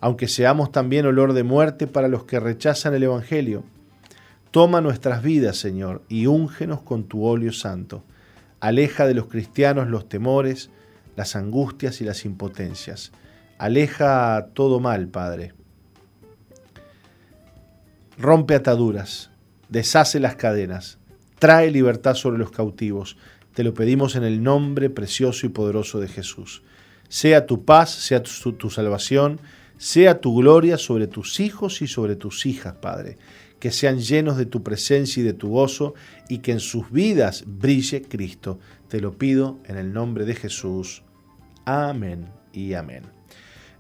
aunque seamos también olor de muerte para los que rechazan el Evangelio. Toma nuestras vidas, Señor, y úngenos con tu óleo santo. Aleja de los cristianos los temores, las angustias y las impotencias. Aleja todo mal, Padre. Rompe ataduras, deshace las cadenas, trae libertad sobre los cautivos, te lo pedimos en el nombre precioso y poderoso de Jesús. Sea tu paz, sea tu, salvación, sea tu gloria sobre tus hijos y sobre tus hijas, Padre. Que sean llenos de tu presencia y de tu gozo y que en sus vidas brille Cristo. Te lo pido en el nombre de Jesús. Amén y amén.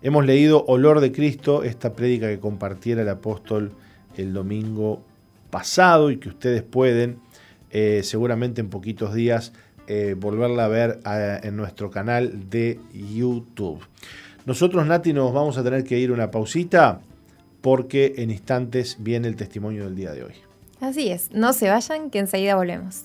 Hemos leído Olor de Cristo, esta prédica que compartiera el apóstol el domingo pasado y que ustedes pueden eh, seguramente en poquitos días eh, volverla a ver en nuestro canal de YouTube. Nosotros, Nati, nos vamos a tener que ir una pausita porque en instantes viene el testimonio del día de hoy. Así es, no se vayan que enseguida volvemos.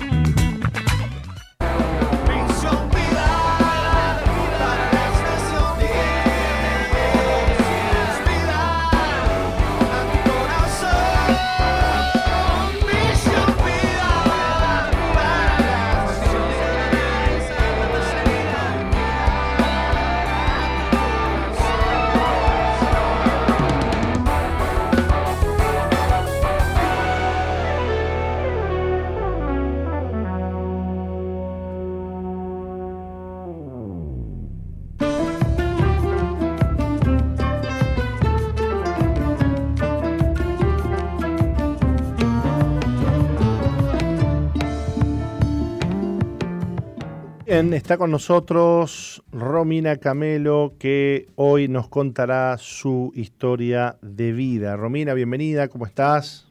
Está con nosotros Romina Camelo, que hoy nos contará su historia de vida. Romina, bienvenida, ¿cómo estás?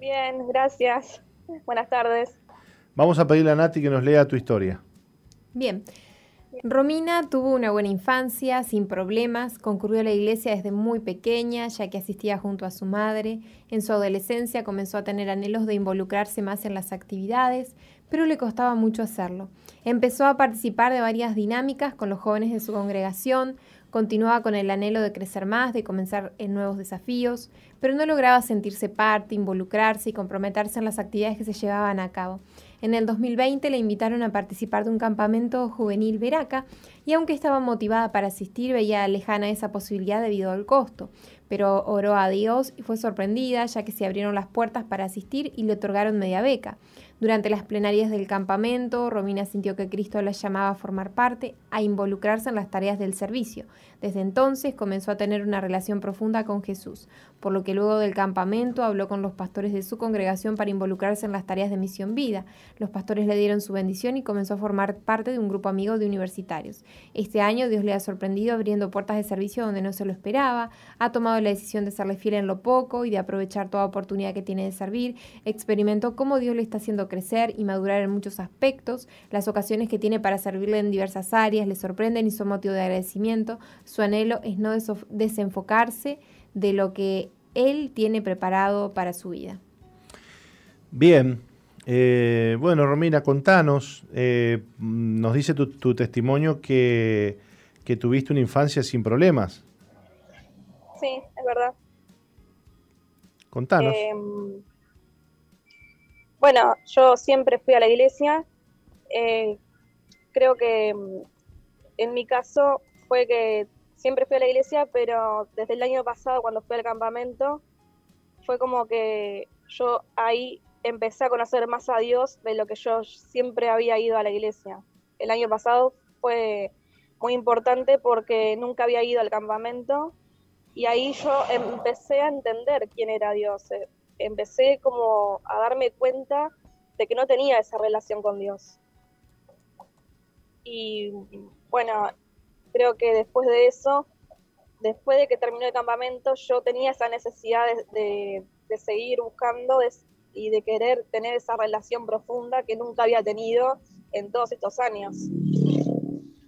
Bien, gracias. Buenas tardes. Vamos a pedirle a Nati que nos lea tu historia. Bien. Romina tuvo una buena infancia, sin problemas, concurrió a la iglesia desde muy pequeña, ya que asistía junto a su madre. En su adolescencia comenzó a tener anhelos de involucrarse más en las actividades, pero le costaba mucho hacerlo. Empezó a participar de varias dinámicas con los jóvenes de su congregación, continuaba con el anhelo de crecer más, de comenzar en nuevos desafíos, pero no lograba sentirse parte, involucrarse y comprometerse en las actividades que se llevaban a cabo. En el 2020 le invitaron a participar de un campamento juvenil Veraca y aunque estaba motivada para asistir, veía lejana esa posibilidad debido al costo. Pero oró a Dios y fue sorprendida ya que se abrieron las puertas para asistir y le otorgaron media beca. Durante las plenarias del campamento, Romina sintió que Cristo la llamaba a formar parte, a involucrarse en las tareas del servicio. Desde entonces comenzó a tener una relación profunda con Jesús, por lo que luego del campamento habló con los pastores de su congregación para involucrarse en las tareas de misión vida. Los pastores le dieron su bendición y comenzó a formar parte de un grupo amigo de universitarios. Este año Dios le ha sorprendido abriendo puertas de servicio donde no se lo esperaba, ha tomado la decisión de serle fiel en lo poco y de aprovechar toda oportunidad que tiene de servir, experimentó cómo Dios le está haciendo crecer y madurar en muchos aspectos, las ocasiones que tiene para servirle en diversas áreas le sorprenden y son motivo de agradecimiento, su anhelo es no desenfocarse de lo que él tiene preparado para su vida. Bien, eh, bueno, Romina, contanos, eh, nos dice tu, testimonio que, que, tuviste una infancia sin problemas. Sí, es verdad. Contanos. Em, bueno, yo siempre fui a la iglesia. Eh, creo que em, en mi caso fue que siempre fui a la iglesia, pero desde el año pasado, cuando fui al campamento, fue como que yo ahí empecé a conocer más a Dios de lo que yo siempre había ido a la iglesia. El año pasado fue muy importante porque nunca había ido al campamento y ahí yo empecé a entender quién era Dios. Empecé como a darme cuenta de que no tenía esa relación con Dios. Y bueno, creo que después de eso, después de que terminó el campamento, yo tenía esa necesidad de, seguir buscando y de querer tener esa relación profunda que nunca había tenido en todos estos años.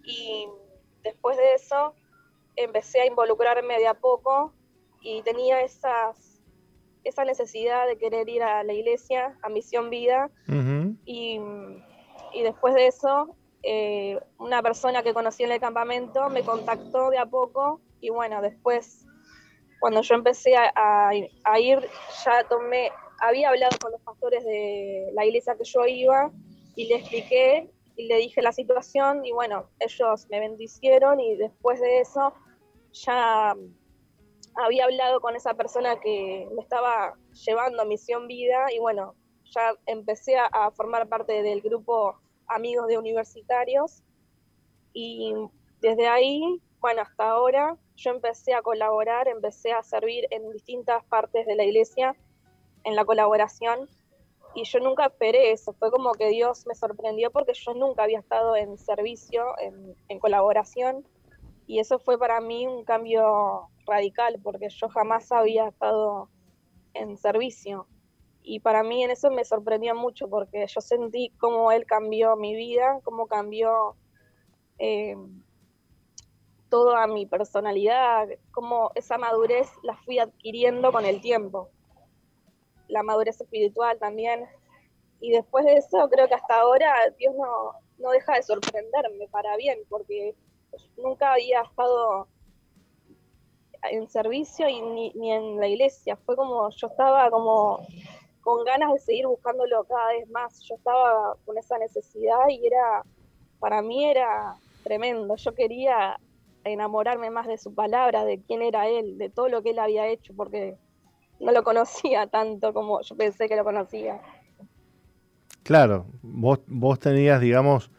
Y después de eso, empecé a involucrarme de a poco y tenía esas, esa necesidad de querer ir a la iglesia, a Misión Vida. y, y después de eso eh, una persona que conocí en el campamento me contactó de a poco y bueno, después cuando yo empecé a, ir, ya tomé, había hablado con los pastores de la iglesia que yo iba y le expliqué y le dije la situación y bueno, ellos me bendicieron y después de eso ya había hablado con esa persona que me estaba llevando a Misión Vida y bueno, ya empecé a formar parte del grupo amigos de universitarios. Y desde ahí, bueno, hasta ahora yo empecé a colaborar, empecé a servir en distintas partes de la iglesia en la colaboración. Y yo nunca esperé eso, fue como que Dios me sorprendió porque yo nunca había estado en servicio, en, en colaboración y eso fue para mí un cambio radical porque yo jamás había estado en servicio y para mí en eso me sorprendió mucho porque yo sentí cómo él cambió mi vida, cómo cambió eh, toda mi personalidad, cómo esa madurez la fui adquiriendo con el tiempo, la madurez espiritual también. Y después de eso creo que hasta ahora Dios no, no deja de sorprenderme para bien, porque nunca había estado en servicio y ni, ni en la iglesia. Fue como, yo estaba como con ganas de seguir buscándolo cada vez más. Yo estaba con esa necesidad y era, para mí era tremendo. Yo quería enamorarme más de su palabra, de quién era él, de todo lo que él había hecho, porque no lo conocía tanto como yo pensé que lo conocía. Claro, vos, vos tenías, digamos,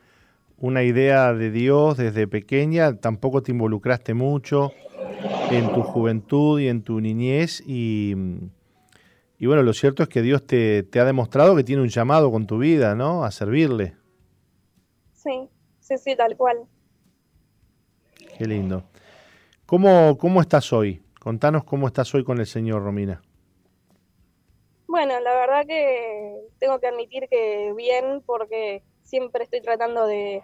una idea de Dios desde pequeña, tampoco te involucraste mucho en tu juventud y en tu niñez y y bueno, lo cierto es que Dios te, ha demostrado que tiene un llamado con tu vida, ¿no? A servirle. Sí, sí, sí, tal cual. Qué lindo. ¿Cómo, cómo estás hoy? Contanos cómo estás hoy con el Señor, Romina. Bueno, la verdad que tengo que admitir que bien, porque siempre estoy tratando de,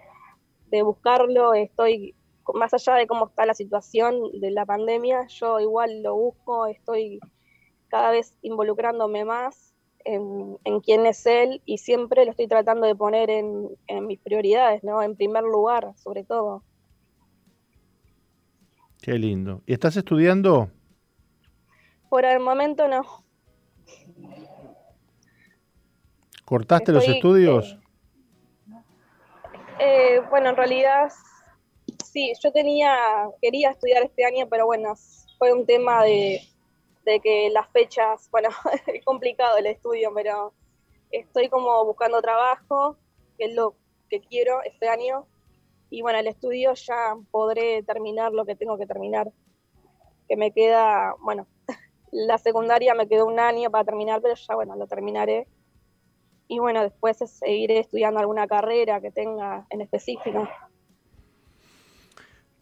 de buscarlo, estoy más allá de cómo está la situación de la pandemia, yo igual lo busco, estoy cada vez involucrándome más en, quién es él y siempre lo estoy tratando de poner en, mis prioridades, ¿no? En primer lugar, sobre todo. Qué lindo. ¿Y estás estudiando? Por el momento no. ¿Cortaste los estudios? Eh, eh, bueno, en realidad sí, yo tenía, quería estudiar este año, pero bueno, fue un tema de, que las fechas, bueno, es complicado el estudio, pero estoy como buscando trabajo, que es lo que quiero este año, y bueno, el estudio ya podré terminar lo que tengo que terminar, que me queda, bueno, la secundaria me quedó un año para terminar, pero ya bueno, lo terminaré. Y bueno, después seguiré estudiando alguna carrera que tenga en específico.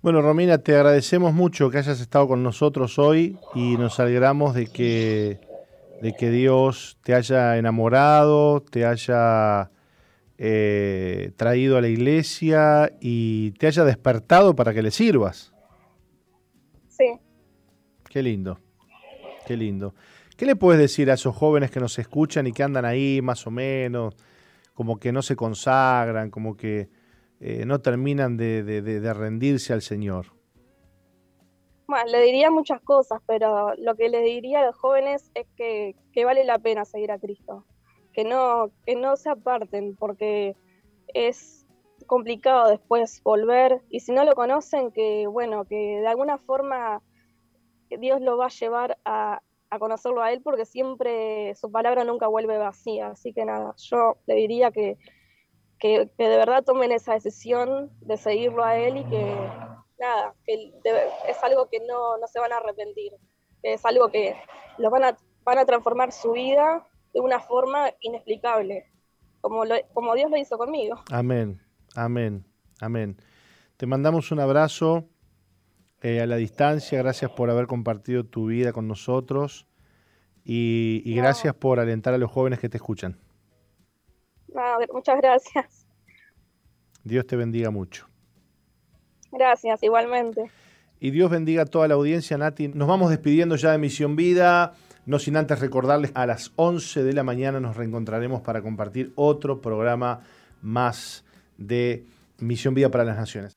Bueno, Romina, te agradecemos mucho que hayas estado con nosotros hoy y nos alegramos de que, de que Dios te haya enamorado, te haya eh, traído a la iglesia y te haya despertado para que le sirvas. Sí. Qué lindo, qué lindo. ¿Qué le puedes decir a esos jóvenes que nos escuchan y que andan ahí más o menos, como que no se consagran, como que eh, no terminan de, rendirse al Señor? Bueno, le diría muchas cosas, pero lo que les diría a los jóvenes es que, vale la pena seguir a Cristo, que no, que no se aparten, porque es complicado después volver, y si no lo conocen, que bueno, que de alguna forma Dios lo va a llevar a, a conocerlo a Él, porque siempre su palabra nunca vuelve vacía, así que nada, yo le diría que que, de verdad tomen esa decisión de seguirlo a él y que nada, que es algo que no, no, se van a arrepentir, que es algo que los van a, van a transformar su vida de una forma inexplicable, como, como Dios lo hizo conmigo. Amén, amén, amén. Te mandamos un abrazo eh, a la distancia, gracias por haber compartido tu vida con nosotros y, y gracias por alentar a los jóvenes que te escuchan muchas gracias. Dios te bendiga mucho. Gracias, igualmente. Y Dios bendiga a toda la audiencia, Nati. Nos vamos despidiendo ya de Misión Vida, no sin antes recordarles a las 11 de la mañana nos reencontraremos para compartir otro programa más de Misión Vida para las Naciones.